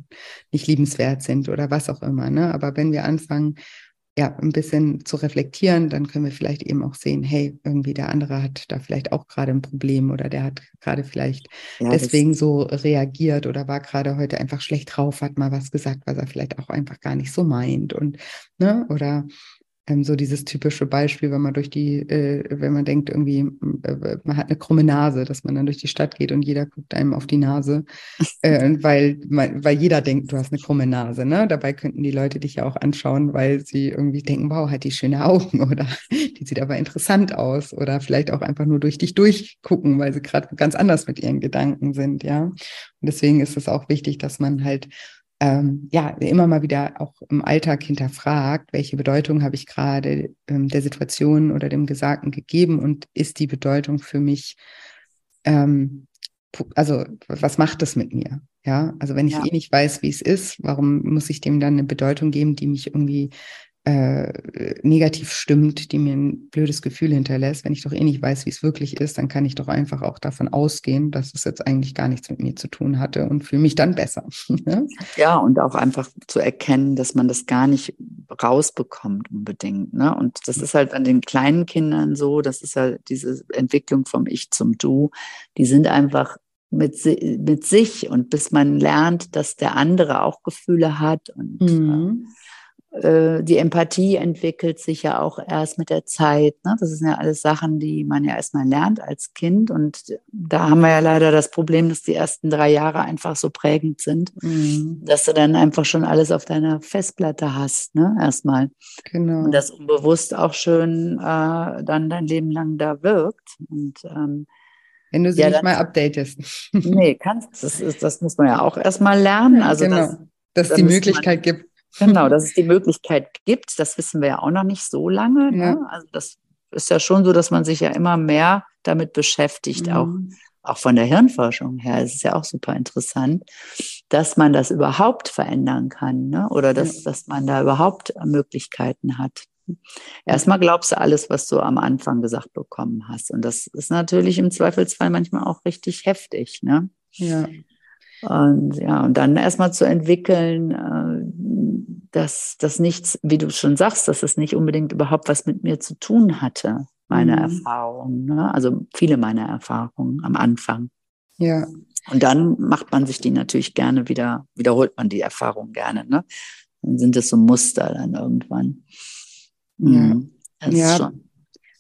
nicht liebenswert sind oder was auch immer. Ne? Aber wenn wir anfangen, ja, ein bisschen zu reflektieren, dann können wir vielleicht eben auch sehen, hey, irgendwie der andere hat da vielleicht auch gerade ein Problem oder der hat gerade vielleicht ja, deswegen so reagiert oder war gerade heute einfach schlecht drauf, hat mal was gesagt, was er vielleicht auch einfach gar nicht so meint und ne, oder ähm, so dieses typische Beispiel, wenn man durch die, äh, wenn man denkt, irgendwie, äh, man hat eine krumme Nase, dass man dann durch die Stadt geht und jeder guckt einem auf die Nase, äh, weil, weil jeder denkt, du hast eine krumme Nase. Ne? Dabei könnten die Leute dich ja auch anschauen, weil sie irgendwie denken, wow, hat die schöne Augen oder die sieht aber interessant aus oder vielleicht auch einfach nur durch dich durchgucken, weil sie gerade ganz anders mit ihren Gedanken sind, ja. Und deswegen ist es auch wichtig, dass man halt ähm, ja, immer mal wieder auch im Alltag hinterfragt, welche Bedeutung habe ich gerade ähm, der Situation oder dem Gesagten gegeben und ist die Bedeutung für mich, ähm, also was macht das mit mir? Ja, also wenn ich ja. eh nicht weiß, wie es ist, warum muss ich dem dann eine Bedeutung geben, die mich irgendwie äh, negativ stimmt, die mir ein blödes Gefühl hinterlässt, wenn ich doch eh nicht weiß, wie es wirklich ist, dann kann ich doch einfach auch davon ausgehen, dass es jetzt eigentlich gar nichts mit mir zu tun hatte und fühle mich dann besser. Ne? ja, und auch einfach zu erkennen, dass man das gar nicht rausbekommt unbedingt. Ne? Und das ist halt an den kleinen Kindern so, das ist ja diese Entwicklung vom Ich zum Du, die sind einfach mit, mit sich und bis man lernt, dass der andere auch Gefühle hat und mhm. äh, äh, die Empathie entwickelt sich ja auch erst mit der Zeit. Ne? Das sind ja alles Sachen, die man ja erstmal lernt als Kind. Und da haben wir ja leider das Problem, dass die ersten drei Jahre einfach so prägend sind, mhm. dass du dann einfach schon alles auf deiner Festplatte hast, ne? erstmal. Genau. Und das unbewusst auch schön äh, dann dein Leben lang da wirkt. Und ähm, wenn du sie ja, nicht mal updatest. nee, kannst. Das, ist, das muss man ja auch erstmal lernen. Also genau. dass, dass die Möglichkeit gibt, Genau, dass es die Möglichkeit gibt, das wissen wir ja auch noch nicht so lange. Ne? Ja. Also das ist ja schon so, dass man sich ja immer mehr damit beschäftigt, mhm. auch, auch von der Hirnforschung her. Es ist ja auch super interessant, dass man das überhaupt verändern kann ne? oder dass, ja. dass man da überhaupt Möglichkeiten hat. Erstmal glaubst du alles, was du am Anfang gesagt bekommen hast. Und das ist natürlich im Zweifelsfall manchmal auch richtig heftig. Ne? Ja. Und ja, und dann erstmal zu entwickeln, äh, dass das nichts, wie du schon sagst, dass es nicht unbedingt überhaupt was mit mir zu tun hatte, meine mhm. Erfahrungen. Ne? Also viele meiner Erfahrungen am Anfang. Ja. Und dann macht man sich die natürlich gerne wieder, wiederholt man die Erfahrungen gerne. Ne? Dann sind es so Muster dann irgendwann. Mhm. Ja. ja. Schon.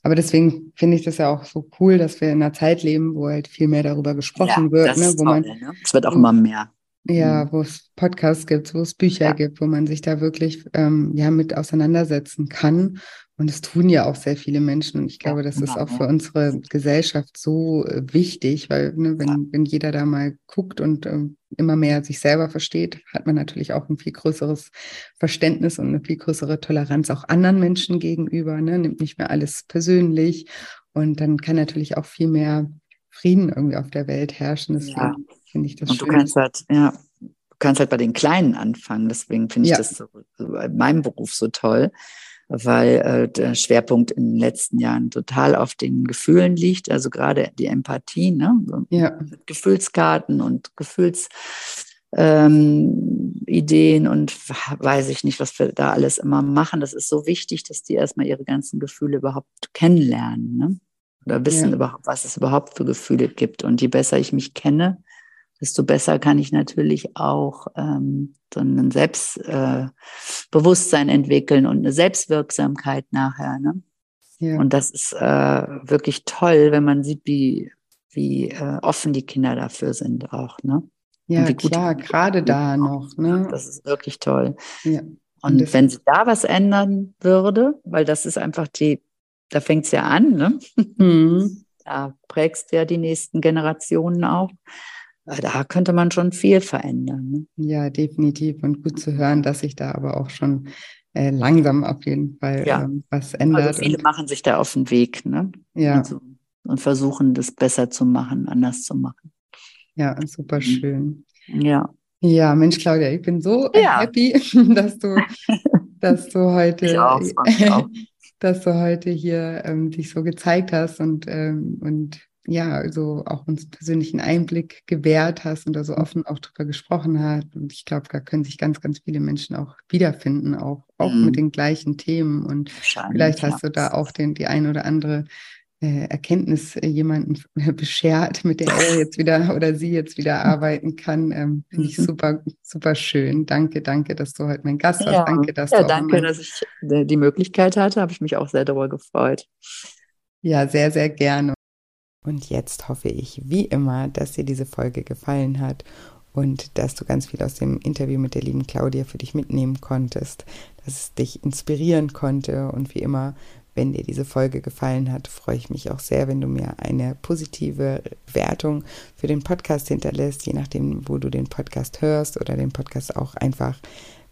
Aber deswegen finde ich das ja auch so cool, dass wir in einer Zeit leben, wo halt viel mehr darüber gesprochen ja, wird. Ne? Wo toll, man, ne? Es wird auch immer mehr. Ja, mhm. wo es Podcasts gibt, wo es Bücher ja. gibt, wo man sich da wirklich ähm, ja mit auseinandersetzen kann. Und es tun ja auch sehr viele Menschen. Und ich glaube, das ist auch für unsere Gesellschaft so äh, wichtig, weil ne, wenn, wenn jeder da mal guckt und ähm, immer mehr sich selber versteht, hat man natürlich auch ein viel größeres Verständnis und eine viel größere Toleranz auch anderen Menschen gegenüber. Ne? Nimmt nicht mehr alles persönlich. Und dann kann natürlich auch viel mehr Frieden irgendwie auf der Welt herrschen. Deswegen ja. finde ich das Und schön. du kannst halt, ja, du kannst halt bei den Kleinen anfangen. Deswegen finde ich ja. das so, so in meinem Beruf so toll weil äh, der Schwerpunkt in den letzten Jahren total auf den Gefühlen liegt, also gerade die Empathie, ne? ja. Gefühlskarten und Gefühlsideen ähm, und weiß ich nicht, was wir da alles immer machen. Das ist so wichtig, dass die erstmal ihre ganzen Gefühle überhaupt kennenlernen ne? oder wissen ja. überhaupt, was es überhaupt für Gefühle gibt. Und je besser ich mich kenne, desto besser kann ich natürlich auch ähm, so ein Selbstbewusstsein äh, entwickeln und eine Selbstwirksamkeit nachher. Ne? Ja. Und das ist äh, wirklich toll, wenn man sieht, wie, wie äh, offen die Kinder dafür sind auch. Ne? Ja, klar, gerade da noch. Ne? Das ist wirklich toll. Ja. Und, und wenn sich da was ändern würde, weil das ist einfach die, da fängt es ja an, ne? Mhm. Da prägst du ja die nächsten Generationen auch. Da könnte man schon viel verändern. Ne? Ja, definitiv. Und gut zu hören, dass sich da aber auch schon äh, langsam auf jeden Fall ja. ähm, was ändert. Also viele machen sich da auf den Weg, ne? Ja. Und, so, und, versuchen, das besser zu machen, anders zu machen. Ja, super mhm. schön. Ja. Ja, Mensch, Claudia, ich bin so ja. happy, dass du, dass du heute, auch. dass du heute hier ähm, dich so gezeigt hast und, ähm, und ja, also auch uns persönlichen Einblick gewährt hast und da so offen auch drüber gesprochen hast. Und ich glaube, da können sich ganz, ganz viele Menschen auch wiederfinden, auch, auch mhm. mit den gleichen Themen. Und vielleicht hast du da auch den, die ein oder andere äh, Erkenntnis äh, jemanden beschert, mit der er jetzt wieder oder sie jetzt wieder arbeiten kann. Ähm, Finde ich mhm. super, super schön. Danke, danke, dass du heute mein Gast warst. Ja. Danke, dass ja, du danke, dass ich äh, die Möglichkeit hatte. Habe ich mich auch sehr darüber gefreut. Ja, sehr, sehr gerne. Und jetzt hoffe ich, wie immer, dass dir diese Folge gefallen hat und dass du ganz viel aus dem Interview mit der lieben Claudia für dich mitnehmen konntest, dass es dich inspirieren konnte und wie immer wenn dir diese Folge gefallen hat, freue ich mich auch sehr, wenn du mir eine positive Wertung für den Podcast hinterlässt, je nachdem, wo du den Podcast hörst oder den Podcast auch einfach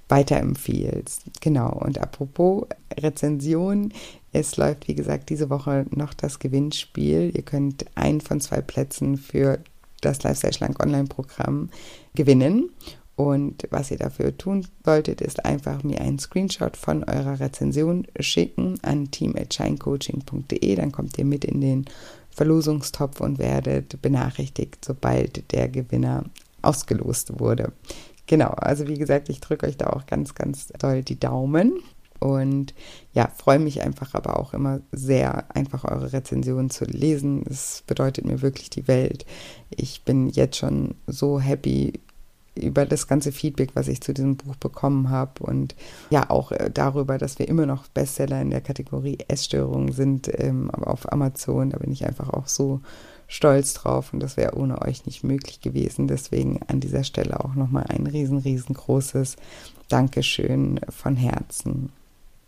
weiterempfiehlst. Genau, und apropos Rezension, es läuft, wie gesagt, diese Woche noch das Gewinnspiel. Ihr könnt einen von zwei Plätzen für das Lifestyle Schlank Online-Programm gewinnen. Und was ihr dafür tun solltet, ist einfach mir einen Screenshot von eurer Rezension schicken an team.shinecoaching.de. Dann kommt ihr mit in den Verlosungstopf und werdet benachrichtigt, sobald der Gewinner ausgelost wurde. Genau, also wie gesagt, ich drücke euch da auch ganz, ganz doll die Daumen. Und ja, freue mich einfach aber auch immer sehr, einfach eure Rezensionen zu lesen. Es bedeutet mir wirklich die Welt. Ich bin jetzt schon so happy über das ganze Feedback, was ich zu diesem Buch bekommen habe und ja auch äh, darüber, dass wir immer noch Bestseller in der Kategorie Essstörungen sind, ähm, auf Amazon, da bin ich einfach auch so stolz drauf und das wäre ohne euch nicht möglich gewesen. Deswegen an dieser Stelle auch nochmal ein riesen, riesengroßes Dankeschön von Herzen.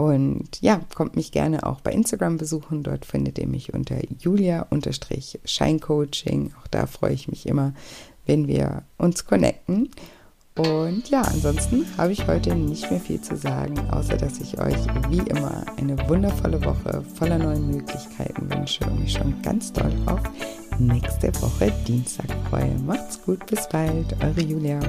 Und ja, kommt mich gerne auch bei Instagram besuchen. Dort findet ihr mich unter julia-scheincoaching. Auch da freue ich mich immer, wenn wir uns connecten. Und ja, ansonsten habe ich heute nicht mehr viel zu sagen, außer dass ich euch wie immer eine wundervolle Woche voller neuen Möglichkeiten wünsche und mich schon ganz doll auf nächste Woche Dienstag freue. Macht's gut, bis bald, eure Julia.